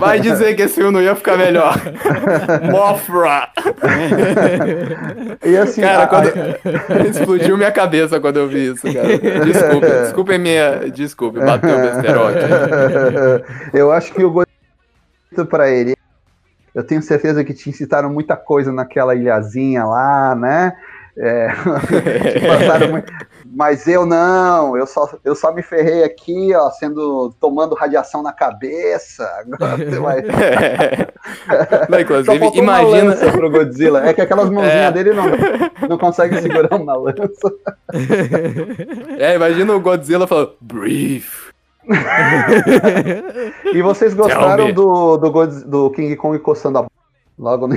Vai dizer que esse filme não ia ficar melhor. Mothra! E assim, cara, a, quando... explodiu minha cabeça quando eu vi isso, cara. Desculpe, desculpe minha, desculpe, bateu o Eu acho que o Godzilla para ele eu tenho certeza que te incitaram muita coisa naquela ilhazinha lá, né? É, mas eu não, eu só, eu só me ferrei aqui, ó, sendo tomando radiação na cabeça. Agora você vai. não, inclusive, imagina pro Godzilla. É que aquelas mãozinhas é. dele não, não consegue segurar uma lança. É, imagina o Godzilla falando, brief. e vocês gostaram do, do, do King Kong coçando a logo no...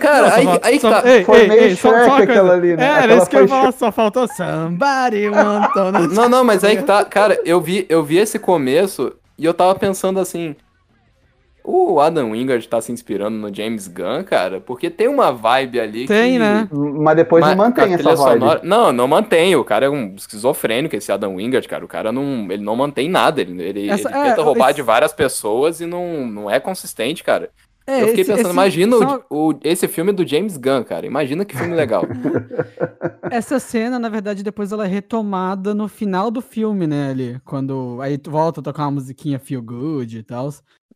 Cara, Nossa, aí, só, aí só, tá. Ei, foi ei, meio ei, só, só aquela ali, né? É, era isso que eu ia falar, só faltou somebody want Não, não, mas aí que tá. Cara, eu vi, eu vi esse começo e eu tava pensando assim. O Adam Wingard tá se inspirando no James Gunn, cara, porque tem uma vibe ali tem, que... né? Mas depois não mantém essa vibe. Sonora... Não, não mantém. O cara é um esquizofrênico, esse Adam Wingard, cara. O cara não, ele não mantém nada. Ele, ele, essa, ele é, tenta roubar esse... de várias pessoas e não, não é consistente, cara. É, eu fiquei esse, pensando, esse, imagina só... o, o, esse filme do James Gunn, cara. Imagina que filme legal. Essa cena, na verdade, depois ela é retomada no final do filme, né, ali. Quando aí tu volta a tocar uma musiquinha Feel Good e tal.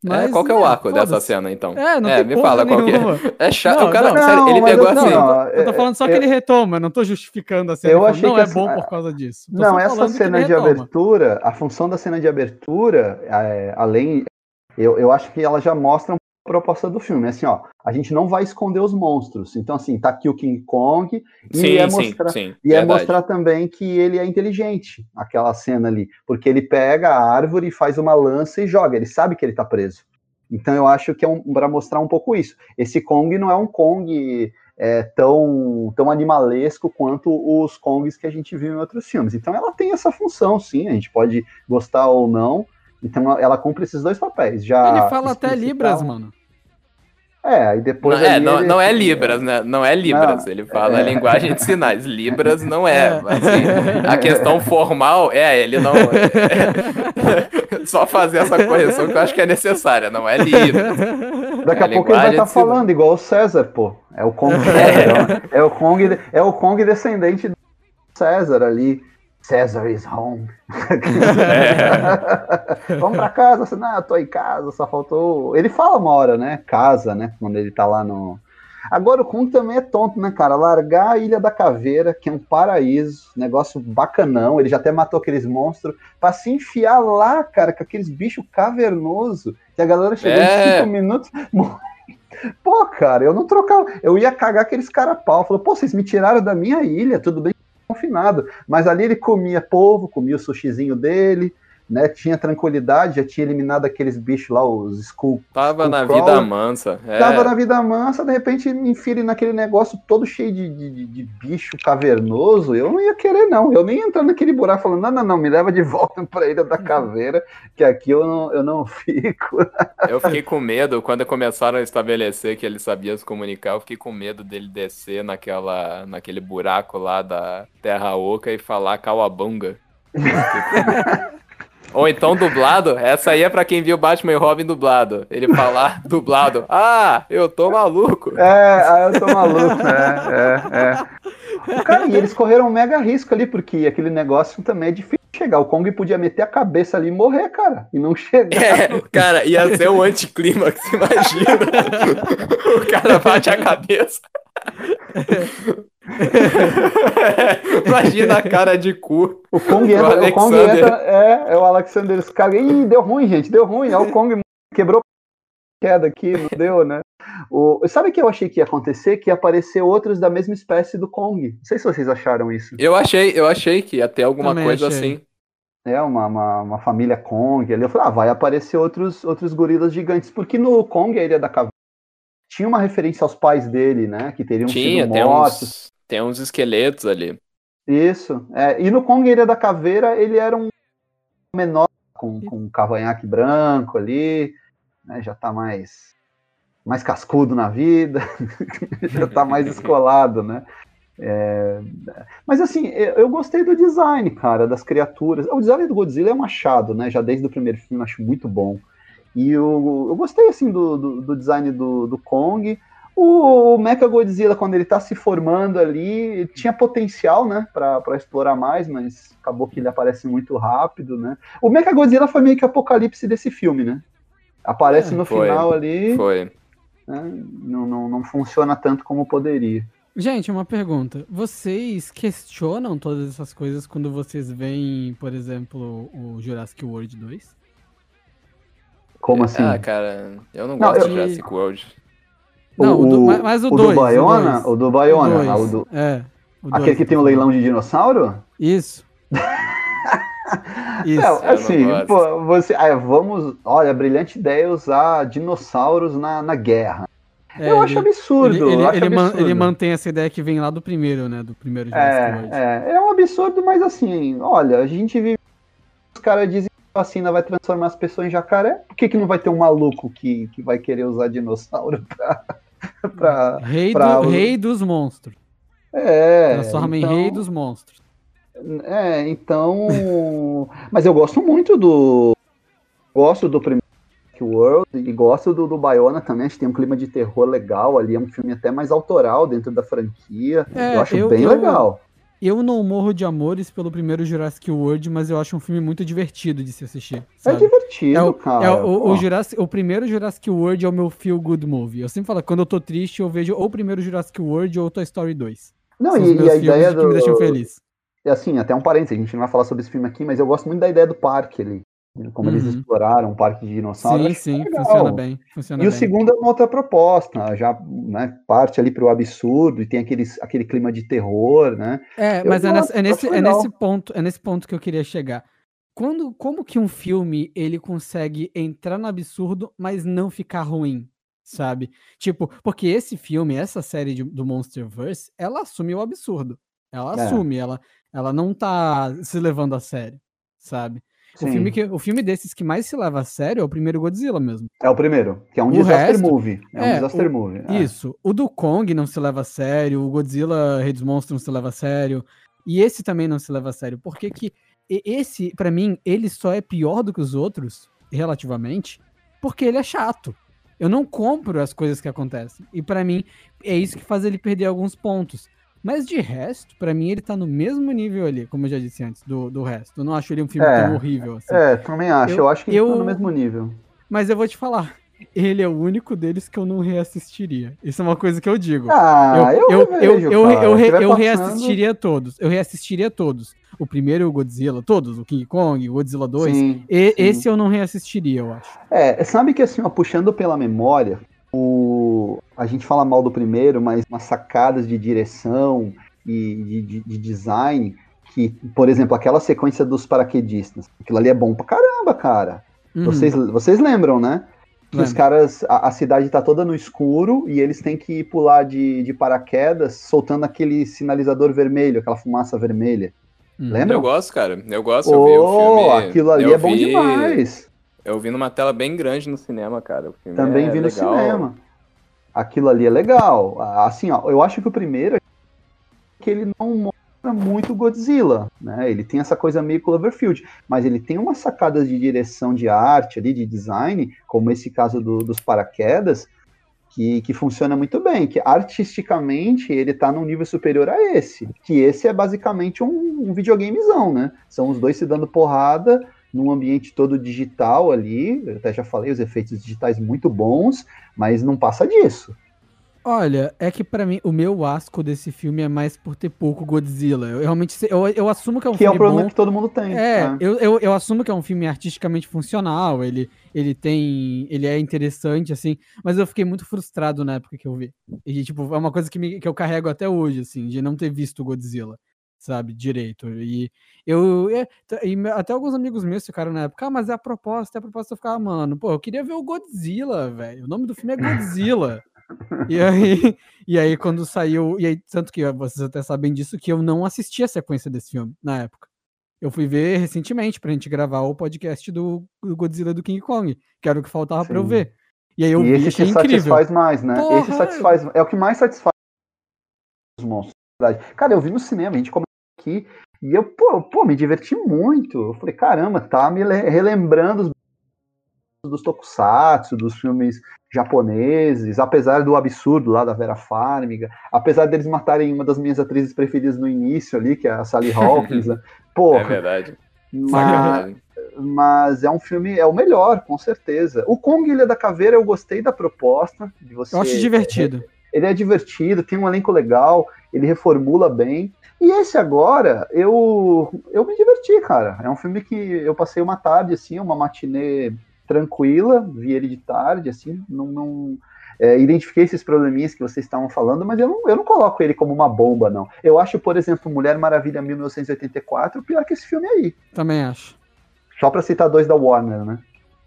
Mas, é, qual que é o arco dessa cena, então? É, não é, me fala qual que é. É chato. Não, o cara, não, sério, ele pegou eu, assim. Não, eu tô falando só que ele retoma, não tô justificando a cena. Eu achei não que é bom por causa disso. Tô não, essa cena de abertura, a função da cena de abertura, é, além. Eu, eu acho que ela já mostra proposta do filme. É assim, ó, a gente não vai esconder os monstros. Então, assim, tá aqui o King Kong e sim, é mostrar, sim, sim, e é mostrar também que ele é inteligente, aquela cena ali, porque ele pega a árvore e faz uma lança e joga. Ele sabe que ele tá preso. Então, eu acho que é um, para mostrar um pouco isso. Esse Kong não é um Kong é, tão, tão animalesco quanto os Kongs que a gente viu em outros filmes. Então, ela tem essa função, sim. A gente pode gostar ou não, então ela cumpre esses dois papéis. Já ele fala até Libras, mano. É, aí depois. Não, é, não, ele... não é Libras, né? Não é Libras. Não, ele fala é... linguagem de sinais. Libras não é. é. Assim, a questão formal é, ele não. É, só fazer essa correção que eu acho que é necessária, não é Libras. Daqui a, a pouco ele vai estar tá falando igual o César, pô. É o Kong. É, é, o Kong, é o Kong descendente do César ali. César is home. É. Vamos pra casa, assim, não, eu tô em casa, só faltou. Ele fala uma hora, né? Casa, né? Quando ele tá lá no. Agora o Kong também é tonto, né, cara? Largar a Ilha da Caveira, que é um paraíso, negócio bacanão, ele já até matou aqueles monstros, pra se enfiar lá, cara, com aqueles bichos cavernoso, que a galera chegou É. em cinco minutos. Pô, cara, eu não trocava. Eu ia cagar aqueles cara pau. Falou, pô, vocês me tiraram da minha ilha, tudo bem confinado. Mas ali ele comia polvo, comia o sushizinho dele, né? Tinha tranquilidade, já tinha eliminado aqueles bichos lá, os Skull. Tava na vida mansa. É. Tava na vida mansa, de repente enfia ele naquele negócio todo cheio de, de, de- bicho cavernoso. Eu não ia querer, não. Eu nem ia entrar naquele buraco falando, não, não, não, me leva de volta pra Ilha da Caveira, que aqui eu não, eu não fico. Eu fiquei com medo quando começaram a estabelecer que ele sabia se comunicar. Eu fiquei com medo dele descer naquela, naquele buraco lá da Terra Oca e falar Kawabunga. Ou então dublado, essa aí é pra quem viu Batman e Robin dublado. Ele falar dublado, ah, eu tô maluco. É, aí eu tô maluco, é, é, é. Cara, e eles correram um mega risco ali, porque aquele negócio também é difícil de chegar. O Kong podia meter a cabeça ali e morrer, cara, e não chegar. É, cara, ia ser um anticlímax, imagina. o cara bate a cabeça. imagina a cara de cu. O Kong entra, o Kong Alexander. entra, é, é o Alexander Skarsgård. Ih, deu ruim, gente, deu ruim. Ó, o Kong quebrou a queda aqui, não deu, né? O, sabe o que eu achei que ia acontecer? Que ia aparecer outros da mesma espécie do Kong. Não sei se vocês acharam isso. Eu achei, eu achei que ia ter alguma Também coisa achei. assim. É, uma, uma, uma família Kong ali. Eu falei, ah, vai aparecer outros, outros gorilas gigantes. Porque no Kong, a Ilha da Caveira, tinha uma referência aos pais dele, né? Que teriam Tinha, sido mortos. uns, tem uns esqueletos ali. Isso. É, e no Kong Ilha da Caveira, ele era um menor, com, com um cavanhaque branco ali, né, já tá mais, mais cascudo na vida, já tá mais descolado, né? É, mas assim, eu, gostei do design, cara, das criaturas. O design do Godzilla é um achado, né? Já desde o primeiro filme, acho muito bom. E eu, eu gostei, assim, do, do, do design do, do Kong. O, Mecha Godzilla, quando ele tá se formando ali, tinha potencial, né, pra, pra explorar mais, mas acabou que ele aparece muito rápido, né. O Mecha Godzilla foi meio que o apocalipse desse filme, né. Aparece É, no foi. final ali, Foi. né, não, não, não funciona tanto como poderia. Gente, uma pergunta. Vocês questionam todas essas coisas quando vocês veem, por exemplo, o Jurassic World 2? Como assim? Ah, cara, eu não Não, gosto eu- de Jurassic World. Não, o do- mas- o do dois, o Baiona, dois. o do Baiona, dois. ah, o do- É. o aquele dois, que tem o tô leilão de dinossauro? Isso. Isso. Não, assim, não pô, você, ah, vamos, olha, brilhante ideia usar dinossauros na, na guerra. É, eu acho ele- absurdo. Ele, ele, eu acho ele man- absurdo. ele mantém essa ideia que vem lá do primeiro, né? Do primeiro Jurassic. É, é, é um absurdo, mas assim, olha, a gente vive. Os caras dizem que a vacina vai transformar as pessoas em jacaré. Por que, que não vai ter um maluco que, que vai querer usar dinossauro pra. pra Rei, pra- do, rei dos monstros. é. Transforma então- em rei dos monstros. É, então. Mas eu gosto muito do. Gosto do primeiro World e gosto do, do Bayona também. Acho que tem um clima de terror legal ali. É um filme até mais autoral dentro da franquia. É, eu acho eu- bem eu- legal. Eu não morro de amores pelo primeiro Jurassic World, mas eu acho um filme muito divertido de se assistir. É Sabe? divertido, É o, cara. é o, o, Pô. Jurassic- o primeiro Jurassic World é o meu feel good movie. Eu sempre falo, quando eu tô triste, eu vejo ou o primeiro Jurassic World ou Toy Story 2. Não, São e, e a ideia que do. me deixam feliz. Assim, até um parênteses, a gente não vai falar sobre esse filme aqui, mas eu gosto muito da ideia do parque ali. Como eles Uhum. exploraram um parque de dinossauros. Sim, sim, legal. funciona bem. Funciona E o bem. segundo é uma outra proposta, já né, parte ali para o absurdo e tem aqueles, aquele clima de terror, né? É, Eu mas é, nesse, é, nesse, é nesse ponto, é nesse ponto que eu queria chegar. Quando, como que um filme ele consegue entrar no absurdo, mas não ficar ruim, sabe? Tipo, porque esse filme, essa série de- do Monsterverse, ela assume o absurdo. Ela É. assume, ela, ela não tá se levando a sério, sabe? O filme, que, o filme desses que mais se leva a sério é o primeiro Godzilla mesmo. É o primeiro, que é um O disaster resto- movie. É um é, disaster o- movie. é. Isso. O do Kong não se leva a sério, o Godzilla Rei dos Monstros não se leva a sério, e esse também não se leva a sério. Porque que esse, pra mim, ele só é pior do que os outros, relativamente, porque ele é chato. Eu não compro as coisas que acontecem. E pra mim, é isso que faz ele perder alguns pontos. Mas de resto, pra mim, ele tá no mesmo nível ali, como eu já disse antes, do, do resto. Eu não acho ele um filme É, tão horrível assim. É, também acho. Eu, Eu- acho que eu- tá no mesmo nível. Mas eu vou te falar, ele é o único deles que eu não reassistiria. Isso é uma coisa que eu digo. Ah, eu, eu, eu, eu, eu, eu, re, eu reassistiria todos. Eu reassistiria todos. O primeiro, o Godzilla, todos. O King Kong, o Godzilla 2. Sim, e, sim. Esse eu não reassistiria, eu acho. É, sabe que assim, ó, puxando pela memória, o... a gente fala mal do primeiro, mas umas sacadas de direção e de, de, de design que, por exemplo, aquela sequência dos paraquedistas, aquilo ali é bom pra caramba, cara. Uhum. Vocês, vocês lembram, né? Que os caras, a, a, cidade tá toda no escuro e eles têm que pular de, de paraquedas soltando aquele sinalizador vermelho, aquela fumaça vermelha. Hum. Lembra? Eu gosto, cara. Eu gosto. Oh, eu vi o filme. Aquilo ali é bom demais. Eu vi numa tela bem grande no cinema, cara. Também é vi no legal. cinema. Aquilo ali é legal. Assim, ó, eu acho que o primeiro é que ele não muito Godzilla, né? Ele tem essa coisa meio Cloverfield, mas ele tem umas sacadas de direção de arte ali, de design, como esse caso do, dos paraquedas, que, que funciona muito bem, que artisticamente ele está num nível superior a esse, que esse é basicamente um, um videogamezão, né? São os dois se dando porrada num ambiente todo digital ali, eu até já falei, os efeitos digitais muito bons, mas não passa disso. Olha, é que para mim o meu asco desse filme é mais por ter pouco Godzilla. Eu realmente eu, eu assumo que é um que filme é um problema bom. que todo mundo tem. É, né? eu, eu, eu, assumo que é um filme artisticamente funcional. Ele, ele tem, ele é interessante assim, mas eu fiquei muito frustrado na época que eu vi. E tipo é uma coisa que, me, que eu carrego até hoje assim, de não ter visto Godzilla, sabe, direito. E eu é, e até alguns amigos meus ficaram na época, ah, mas é a proposta, é a proposta eu ficava, mano, pô, eu queria ver o Godzilla, velho. O nome do filme é Godzilla. E aí, e aí, quando saiu. E aí, tanto que vocês até sabem disso, que eu não assisti a sequência desse filme na época. Eu fui ver recentemente pra gente gravar o podcast do, do Godzilla do King Kong, que era o que faltava Sim. pra eu ver. E aí eu e vi, esse que satisfaz mais, né? Porra, esse satisfaz. É o que mais satisfaz os monstros. Cara, eu vi no cinema, a gente comentou aqui, e eu, pô, pô, me diverti muito. Eu falei, caramba, tá me relembrando os dos tokusatsu, dos filmes japoneses, apesar do absurdo lá da Vera Farmiga, apesar deles matarem uma das minhas atrizes preferidas no início ali, que é a Sally Hawkins, né? Pô, é verdade. Mas, mas, é um filme, é o melhor, com certeza. O Kong Ilha da Caveira, eu gostei da proposta. De você, eu acho divertido. É, ele é divertido, tem um elenco legal, ele reformula bem. E esse agora, eu, eu me diverti, cara. É um filme que eu passei uma tarde, assim, uma matinê tranquila, vi ele de tarde, assim, não, não é, identifiquei esses probleminhas que vocês estavam falando, mas eu não, eu não coloco ele como uma bomba, não. Eu acho, por exemplo, Mulher Maravilha 1984 pior que esse filme aí. Também acho. Só para citar dois da Warner, né?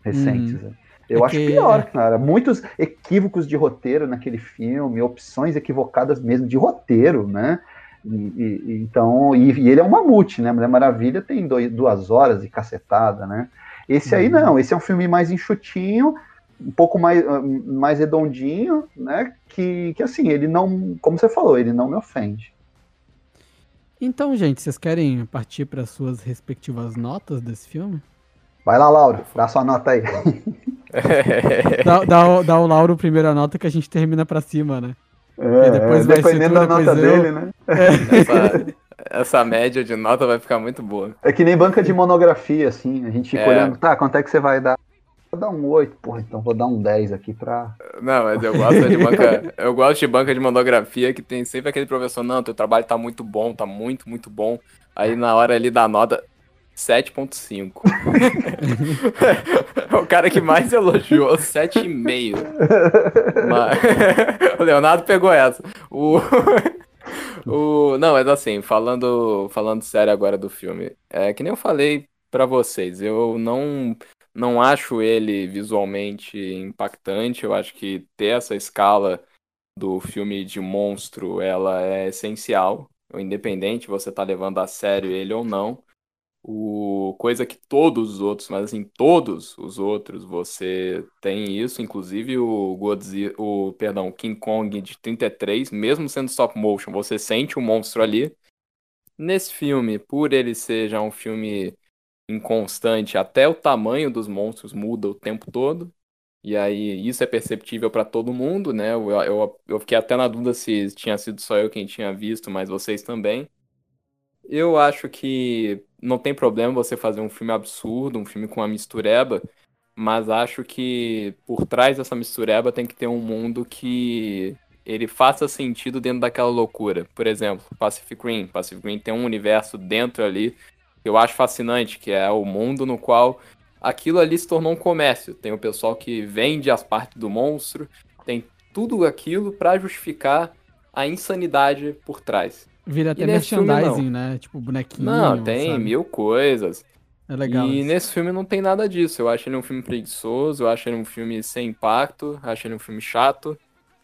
Recentes. Uhum. Eu é acho que... pior, cara. Muitos equívocos de roteiro naquele filme, opções equivocadas mesmo de roteiro, né? E, e, então, e, e, ele é um mamute, né? Mulher Maravilha tem dois, duas horas de cacetada, né? Esse aí uhum. não, esse é um filme mais enxutinho, um pouco mais, ah, mais redondinho, né? Que, que assim, ele não, como você falou, ele não me ofende. Então, gente, vocês querem partir para suas respectivas notas desse filme? Vai lá, Lauro, dá sua nota aí. dá, dá, dá o Lauro primeira nota que a gente termina para cima, né? É, depois é, dependendo da nota eu. dele, né? É essa média de nota vai ficar muito boa. É que nem banca de monografia, assim. A gente fica é. olhando, tá, quanto é que você vai dar? Vou dar um 8, porra, então vou dar um 10 aqui pra. Não, mas eu gosto de banca. eu gosto de banca de monografia que tem sempre aquele professor, não, teu trabalho tá muito bom, tá muito, muito bom. Aí na hora ali da nota. 7.5. o cara que mais elogiou, 7,5. Mas... o Leonardo pegou essa. O o, não, mas assim, falando, falando sério agora do filme, é que nem eu falei para vocês, eu não não acho ele visualmente impactante, eu acho que ter essa escala do filme de monstro, ela é essencial, independente você tá levando a sério ele ou não. O, coisa que todos os outros, mas assim, todos os outros você tem isso, inclusive o Godzilla, o, perdão, King Kong de 33, mesmo sendo stop motion, você sente o monstro ali. Nesse filme, por ele ser já um filme inconstante, até o tamanho dos monstros muda o tempo todo. E aí isso é perceptível para todo mundo, né? Eu, eu, eu fiquei até na dúvida se tinha sido só eu quem tinha visto, mas vocês também. Eu acho que não tem problema você fazer um filme absurdo, um filme com uma mistureba, mas acho que por trás dessa mistureba tem que ter um mundo que ele faça sentido dentro daquela loucura. Por exemplo, Pacific Rim. Pacific Rim tem um universo dentro ali que eu acho fascinante, que é o mundo no qual aquilo ali se tornou um comércio. Tem o pessoal que vende as partes do monstro, tem tudo aquilo para justificar a insanidade por trás. Vira até merchandising, filme, né? Tipo bonequinho. Não, tem sabe? mil coisas. É legal. E isso. nesse filme não tem nada disso. Eu acho ele um filme preguiçoso, eu acho ele um filme sem impacto, acho ele um filme chato.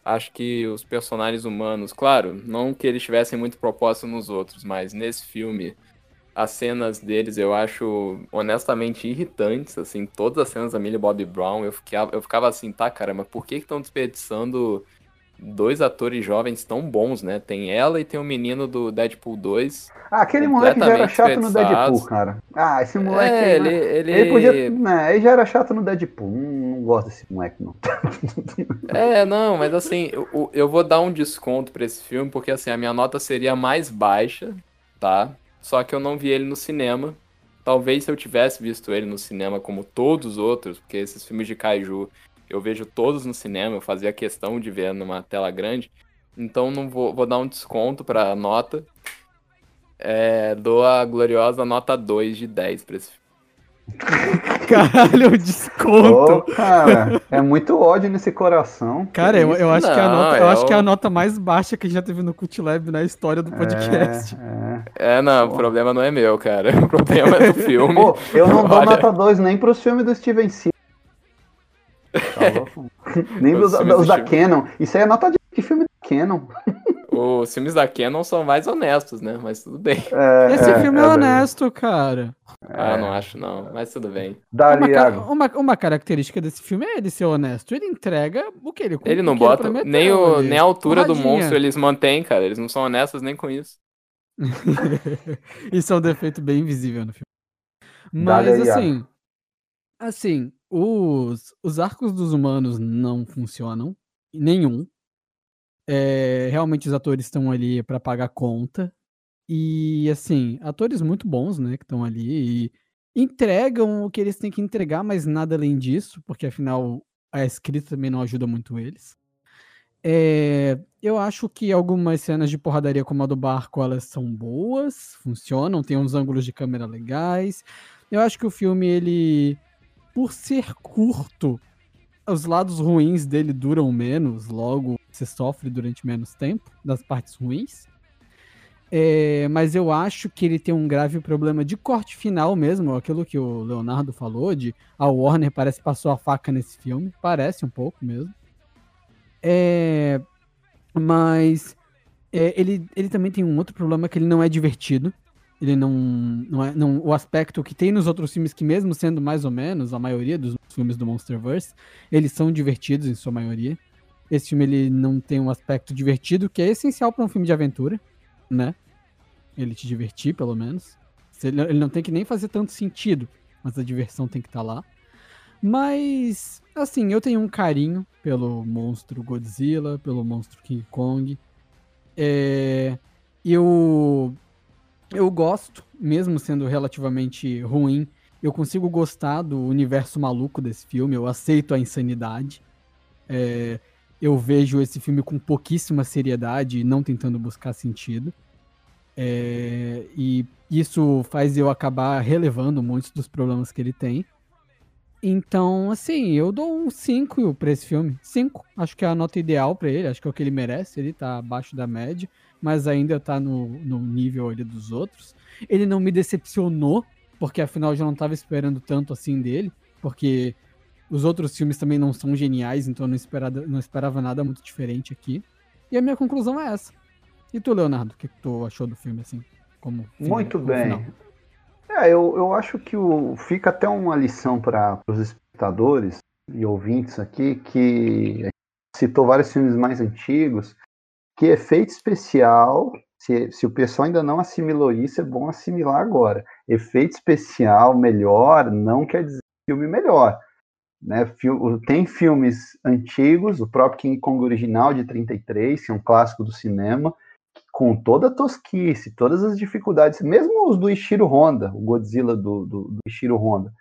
Acho que os personagens humanos, claro, não que eles tivessem muito propósito nos outros, mas nesse filme, as cenas deles eu acho honestamente irritantes, assim, todas as cenas da Millie Bobby Brown, eu ficava, eu ficava assim, tá, caramba, por que estão desperdiçando dois atores jovens tão bons, né? Tem ela e tem o menino do Deadpool 2. Ah, aquele moleque já era chato no Deadpool, cara. Ah, esse moleque. É, ele, ele... ele podia. Né, ele já era chato no Deadpool. Não, não gosto desse moleque, não. é, não, mas assim, eu, eu vou dar um desconto pra esse filme, porque assim, a minha nota seria mais baixa, tá? Só que eu não vi ele no cinema. Talvez se eu tivesse visto ele no cinema como todos os outros, porque esses filmes de kaiju eu vejo todos no cinema, eu fazia questão de ver numa tela grande. Então não vou, vou dar um desconto pra nota. É, dou a gloriosa nota 2 de 10 pra esse filme. Caralho, desconto. Oh, cara, é muito ódio nesse coração. Cara, eu, eu, acho, não, que a nota, eu é acho que é a nota mais baixa que já teve no Cult Lab na história do podcast. É, é. é não, o problema não é meu, cara. O problema é do filme. Pô, eu não dou Olha... nota 2 nem pros filmes do Steven Seagal. Nem os, os da Canon. Isso aí é nota de filme da Canon. Os filmes da Canon são mais honestos, né? Mas tudo bem. É, Esse é, filme é, é honesto, cara. Ah, não acho não, mas tudo bem. Dali, uma, uma, uma, característica desse filme é ele ser honesto. Ele entrega o que ele Ele não bota ele nem, o, nem a altura do monstro eles mantêm, cara. Eles não são honestos nem com isso. isso é um defeito bem visível no filme. Mas assim, assim, os, os arcos dos humanos não funcionam. Nenhum. É, realmente os atores estão ali para pagar conta. E, assim, atores muito bons, né, que estão ali e entregam o que eles têm que entregar, mas nada além disso, porque afinal a escrita também não ajuda muito eles. É, eu acho que algumas cenas de porradaria como a do barco, elas são boas, funcionam, tem uns ângulos de câmera legais. Eu acho que o filme, ele por ser curto, os lados ruins dele duram menos, logo você sofre durante menos tempo das partes ruins. É, mas eu acho que ele tem um grave problema de corte final mesmo, aquilo que o Leonardo falou, de a Warner parece que passou a faca nesse filme, parece um pouco mesmo. É, mas é, ele, ele também tem um outro problema que ele não é divertido. Ele não, não é. Não, o aspecto que tem nos outros filmes, que mesmo sendo mais ou menos a maioria dos filmes do Monsterverse, eles são divertidos em sua maioria. Esse filme ele não tem um aspecto divertido, que é essencial para um filme de aventura, né? Ele te divertir, pelo menos. Ele não tem que nem fazer tanto sentido, mas a diversão tem que estar tá lá. Mas, assim, eu tenho um carinho pelo monstro Godzilla, pelo monstro King Kong. É, eu eu gosto, mesmo sendo relativamente ruim, eu consigo gostar do universo maluco desse filme, eu aceito a insanidade. É, eu vejo esse filme com pouquíssima seriedade e não tentando buscar sentido. É, e isso faz eu acabar relevando muitos dos problemas que ele tem. Então, assim, eu dou um 5 pra esse filme. 5. Acho que é a nota ideal para ele, acho que é o que ele merece. Ele tá abaixo da média mas ainda tá no, no nível ali dos outros. Ele não me decepcionou, porque afinal eu já não tava esperando tanto assim dele, porque os outros filmes também não são geniais, então eu não esperava, não esperava nada muito diferente aqui. E a minha conclusão é essa. E tu, Leonardo, o que tu achou do filme, assim? Como muito bem. É, eu, eu acho que o, fica até uma lição para os espectadores e ouvintes aqui que citou vários filmes mais antigos que efeito especial, se, se o pessoal ainda não assimilou isso, é bom assimilar agora. Efeito especial melhor não quer dizer filme melhor. Né? Tem filmes antigos, o próprio King Kong original de 33, que é um clássico do cinema, com toda a tosquice, todas as dificuldades, mesmo os do Ishiro Honda, o Godzilla do, do, do Ishiro Honda,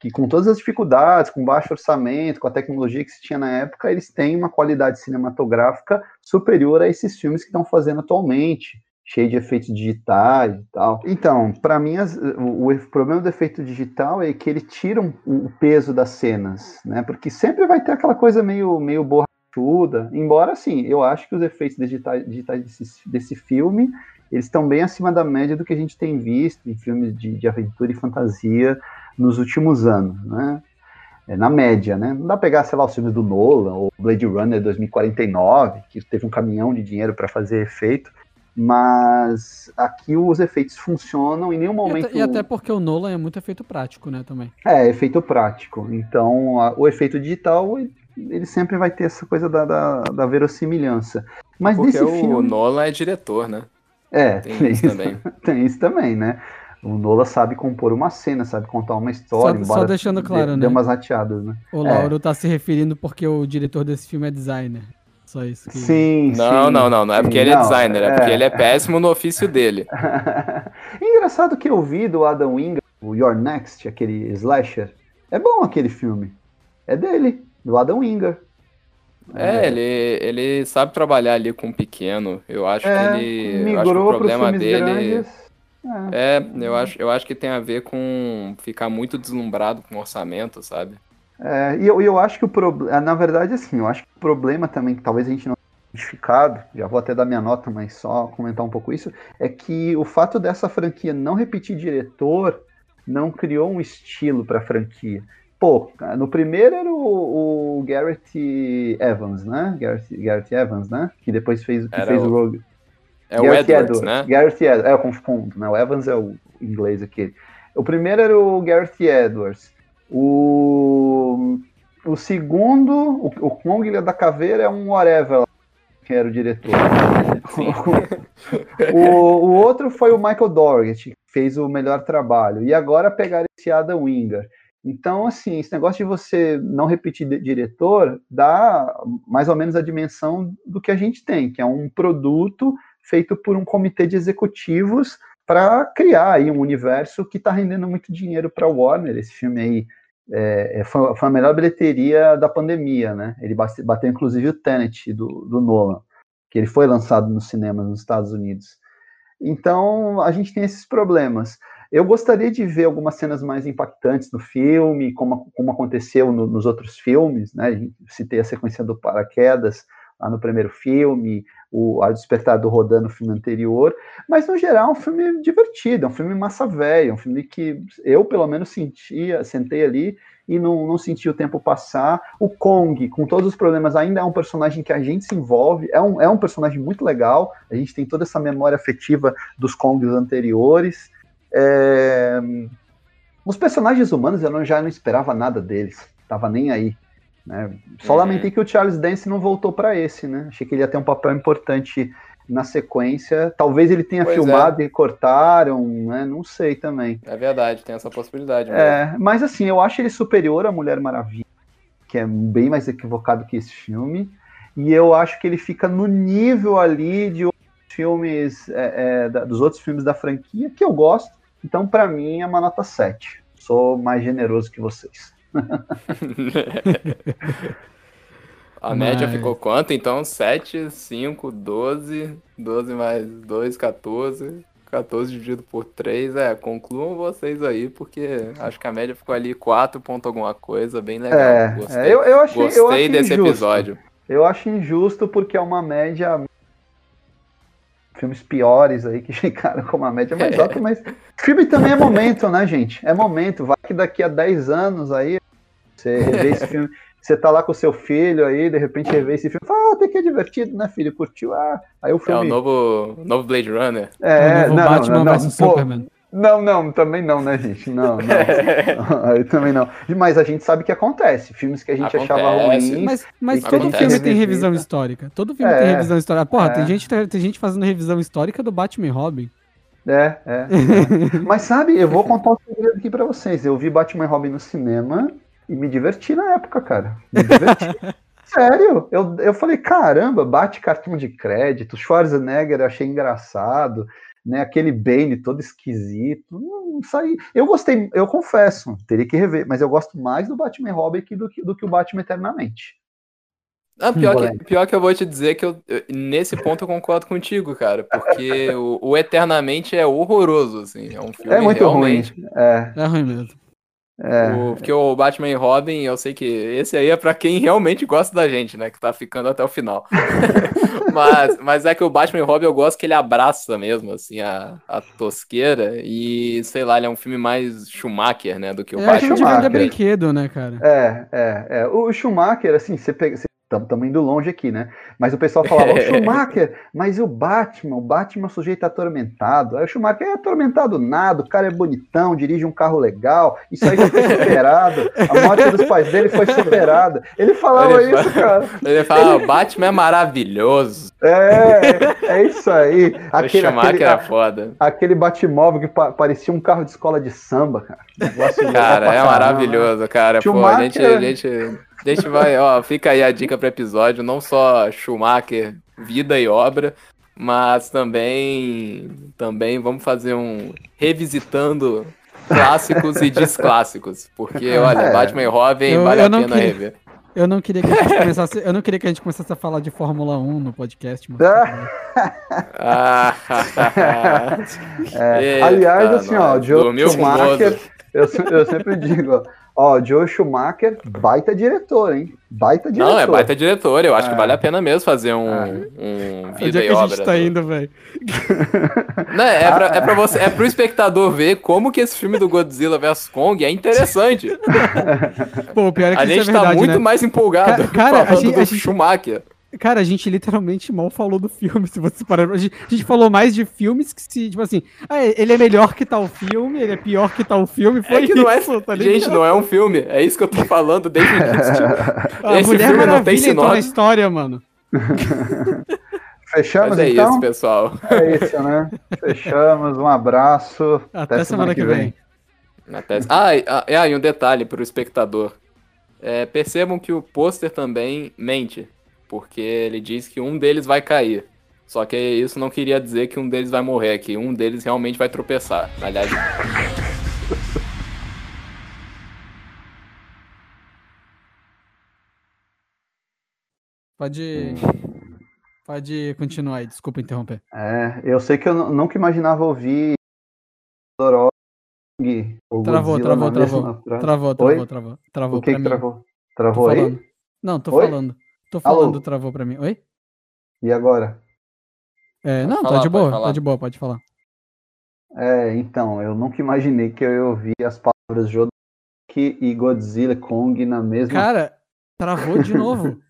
que com todas as dificuldades, com baixo orçamento, com a tecnologia que se tinha na época, eles têm uma qualidade cinematográfica superior a esses filmes que estão fazendo atualmente, cheio de efeitos digitais e tal. Então, para mim, as, o, o, problema do efeito digital é que ele tira um, o peso das cenas, né? Porque sempre vai ter aquela coisa meio, meio borrachuda, embora, assim, eu acho que os efeitos digitais, digitais desse, desse filme, eles estão bem acima da média do que a gente tem visto em filmes de, de aventura e fantasia nos últimos anos, né? É, na média, né? Não dá pra pegar, sei lá, os filmes do Nolan ou Blade Runner 2049, que teve um caminhão de dinheiro para fazer efeito, mas aqui os efeitos funcionam em nenhum momento. E até, e até, porque o Nolan é muito efeito prático, né, também. É, efeito prático. Então, a, o efeito digital, ele sempre vai ter essa coisa da, da, da verossimilhança. Mas porque desse o filme... Nolan é diretor, né? É, tem, tem isso também. tem isso também, né? O Nola sabe compor uma cena, sabe contar uma história. Só, só deixando claro, dê, né? Dê umas rateadas, né? O Lauro é. tá se referindo porque o diretor desse filme é designer. Só isso. Que... Sim, Não, sim, não, não. Não é porque ele é designer, é, é porque ele é péssimo no ofício dele. Engraçado que eu vi do Adam Wingard, o Your Next, aquele slasher. É bom aquele filme. É dele, do Adam Wingard. É, é, ele, ele sabe trabalhar ali com pequeno. Eu acho é, que ele. Migrou acho que o problema dele. Grandes é. é, eu, acho, eu acho que tem a ver com ficar muito deslumbrado com o orçamento, sabe? É, e eu, eu acho que o problema. Na verdade, assim, eu acho que o problema também, que talvez a gente não tenha identificado, já vou até dar minha nota, mas só comentar um pouco isso, é que o fato dessa franquia não repetir diretor não criou um estilo para a franquia. Pô, no primeiro era o, o Garrett Evans, né? Garrett, Garrett Evans, né? Que depois fez, que fez o, o Rogue. É o Edwards, Edwards, né? Gareth Edwards, é, eu confundo, né? O Evans é o inglês aqui. O primeiro era o Gareth Edwards. O, o segundo, o, o Kong da Caveira é um whatever, que era o diretor. o, o outro foi o Michael Dougherty, que fez o melhor trabalho. E agora pegaram esse Adam Winger. Então, assim, esse negócio de você não repetir diretor dá mais ou menos a dimensão do que a gente tem, que é um produto feito por um comitê de executivos para criar aí um universo que está rendendo muito dinheiro para Warner. Esse filme aí é, é, foi, foi, a melhor bilheteria da pandemia, né? Ele bateu, inclusive o Tenet do, do Nolan, que ele foi lançado nos cinemas nos Estados Unidos. Então a gente tem esses problemas. Eu gostaria de ver algumas cenas mais impactantes do filme, como, como aconteceu no, nos outros filmes, né? Citei a sequência do paraquedas lá no primeiro filme, o A Despertar do no filme anterior, mas no geral é um filme divertido, é um filme massa velha, é um filme que eu pelo menos sentia, sentei ali e não, não senti o tempo passar. O Kong, com todos os problemas, ainda é um personagem que a gente se envolve, é um, é um personagem muito legal, a gente tem toda essa memória afetiva dos Kongs anteriores. É... Os personagens humanos eu não, já não esperava nada deles, tava nem aí. Né? Só uhum. lamentei que o Charles Dance não voltou para esse, né? Achei que ele ia ter um papel importante na sequência. Talvez ele tenha pois filmado é. e cortaram, né? Não sei também. É verdade, tem essa possibilidade. Mesmo. É, mas assim, eu acho ele superior à Mulher Maravilha, que é bem mais equivocado que esse filme. E eu acho que ele fica no nível ali de outros filmes, é, é, da, dos outros filmes da franquia, que eu gosto. Então, para mim, é uma nota 7. Sou mais generoso que vocês. A Mas... média ficou quanto? Então, 7, 5, 12, 12 mais 2, 14. 14 dividido por 3, é, concluam vocês aí, porque acho que a média ficou ali 4 ponto alguma coisa, bem legal. É, gostei, é, eu, eu achei, gostei eu achei desse injusto. episódio. Eu acho injusto porque é uma média filmes piores aí que ficaram com uma média mais alta, mas filme também é momento, né, gente? É momento. Vai que daqui a 10 anos aí você revê esse filme, você tá lá com o seu filho aí, de repente revê esse filme, fala, ah, até que é divertido, né, filho? Curtiu? Ah, aí o filme. É o novo, novo Blade Runner. É, o novo não, Batman não, não, vs Superman. Não, não, também não, né, gente? Não, não. Aí também não. Mas a gente sabe que acontece. Filmes que a gente acontece. achava ruins. Mas, mas todo acontece. filme tem revisão histórica. Todo filme é, tem revisão histórica. Porra, é. tem, gente, tem gente fazendo revisão histórica do Batman e Robin. É, é. é. mas sabe, eu vou contar um segredo aqui pra vocês. Eu vi Batman e Robin no cinema e me diverti na época, cara. Me diverti. Sério, eu, eu falei, caramba, bate cartão de crédito, Schwarzenegger achei engraçado. né? Aquele Bane todo esquisito. Não saí. Eu gostei, eu confesso, teria que rever, mas eu gosto mais do Batman Robin do que, do que o Batman Eternamente. Ah, pior, que, pior que eu vou te dizer que eu, nesse ponto eu concordo contigo, cara. Porque o, o, Eternamente é horroroso, assim. É um filme É muito realmente... ruim. É. é ruim mesmo. É. O, porque o Batman e Robin, eu sei que esse aí é para quem realmente gosta da gente, né? Que tá ficando até o final. mas, mas é que o Batman e Robin eu gosto que ele abraça mesmo, assim, a, a tosqueira. E, sei lá, ele é um filme mais Schumacher, né? Do que o é, Batman. É um de brinquedo, né, cara? É, é, é. O Schumacher, assim, você pega. Estamos indo longe aqui, né? Mas o pessoal falava, o Schumacher, mas o Batman? O Batman é um sujeito atormentado. Aí o Schumacher é atormentado nada, o cara é bonitão, dirige um carro legal, isso aí já foi superado. A morte dos pais dele foi superada. Ele falava ele isso, fala, cara. Ele falava, ele... Batman é maravilhoso. É, é isso aí. Aquele, o Schumacher aquele, era foda. Aquele Batmóvel que pa parecia um carro de escola de samba, cara. Cara, é maravilhoso, cara. Pô, a gente, a gente Deixa vai, ó, fica aí a dica para episódio, não só Schumacher, vida e obra, mas também também vamos fazer um revisitando clássicos e desclássicos, porque olha, é. Batman e Robin eu, vale eu a pena queria, rever. Eu não queria que a gente começasse, eu não queria que a gente começasse a falar de Fórmula 1 no podcast, mano. ah, é, aliás, assim, ó, Joe Schumacher, eu, eu sempre digo, ó, Ó, Joe Schumacher, baita diretor, hein? Baita diretor. Não, é baita diretor. Eu acho é. que vale a pena mesmo fazer um, é. um vida e obra. a gente tá indo, velho? Não, é pra, é pra você, é pro espectador ver como que esse filme do Godzilla vs Kong é interessante. Pô, pior é que a gente é tá verdade, muito né? mais empolgado cara, a gente, do a gente, Schumacher. Cara, a gente literalmente mal falou do filme, se você parar. A gente, a gente falou mais de filmes que se, tipo assim, ah, ele é melhor que tal filme, ele é pior que tal filme. Foi é que não é, tá gente, não é um filme. É isso que eu tô falando desde o início. Tipo, a Esse Mulher filme não tem sinal na história, mano. Fechamos Mas é então? isso, pessoal. É isso, né? Fechamos. Um abraço. Até, Até semana, semana, que vem. vem. Até... Ah, e, ah, e um detalhe para o espectador. É, percebam que o pôster também mente porque ele diz que um deles vai cair. Só que isso não queria dizer que um deles vai morrer, que um deles realmente vai tropeçar. Aliás. Pode. Pode continuar aí, desculpa interromper. É, eu sei que eu nunca imaginava ouvir Dorog ou travou, travou, travou, travou, travou, travou, travou, O que, que travou? Travou aí? Não, tô Oi? falando. Tô falando, Alô? travou pra mim. Oi? E agora? É, não, tá falar, tá de boa, tá de boa, pode falar. É, então, eu nunca imaginei que eu ia ouvir as palavras Jodorowsky e Godzilla Kong na mesma. Cara, travou de novo.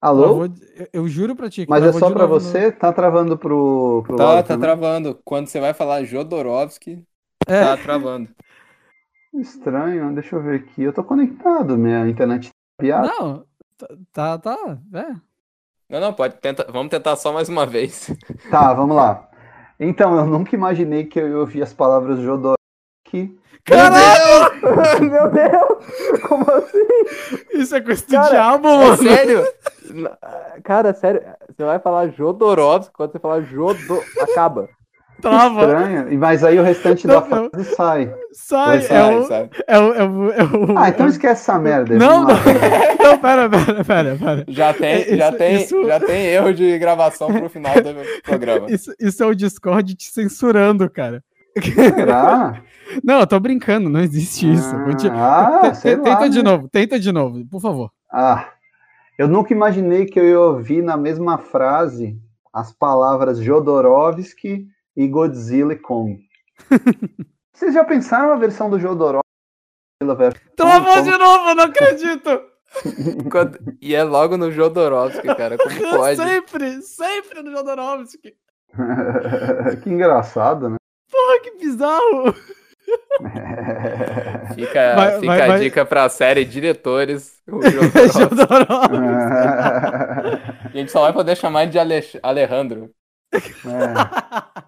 Alô? Travou, eu, eu, juro pra ti. Mas é só pra você? No... Tá travando pro. pro tá, tá travando. Quando você vai falar Jodorowsky, é. tá travando. Estranho, deixa eu ver aqui. Eu tô conectado, minha internet tá piada. Não, Tá, tá, é. Não, não, pode tentar. Vamos tentar só mais uma vez. Tá, vamos lá. Então, eu nunca imaginei que eu ia ouvir as palavras Jodorowsky. Caralho! Meu Deus! Como assim? Isso é coisa do diabo, mano. É sério? Cara, sério. Você vai falar Jodorowsky quando você falar Jodo... Acaba. Trava. Estranho. Mas aí o restante não, da frase sai. Sai, sai, é, o, sai. É, o, é, o, é o. Ah, então esquece essa merda. Não, não. não, pera, pera, pera, pera. Já tem, é, já, tem, isso... já tem erro de gravação pro final do programa. Isso, isso é o Discord te censurando, cara. Será? Não, eu tô brincando, não existe isso. Ah, ah tenta lá, de né? novo, tenta de novo, por favor. Ah, eu nunca imaginei que eu ia ouvir na mesma frase as palavras Jodorowsky e Godzilla e Kong. Vocês já pensaram a versão do Jodorowsky? Travou de novo, eu não acredito! e é logo no Jodorowsky, cara. Como pode? Sempre, sempre no Jodorowsky. que engraçado, né? Porra, que bizarro! Fica, vai, fica vai, a vai. dica pra série Diretores. Jodorowsky. a gente só vai poder chamar de Ale Alejandro. É.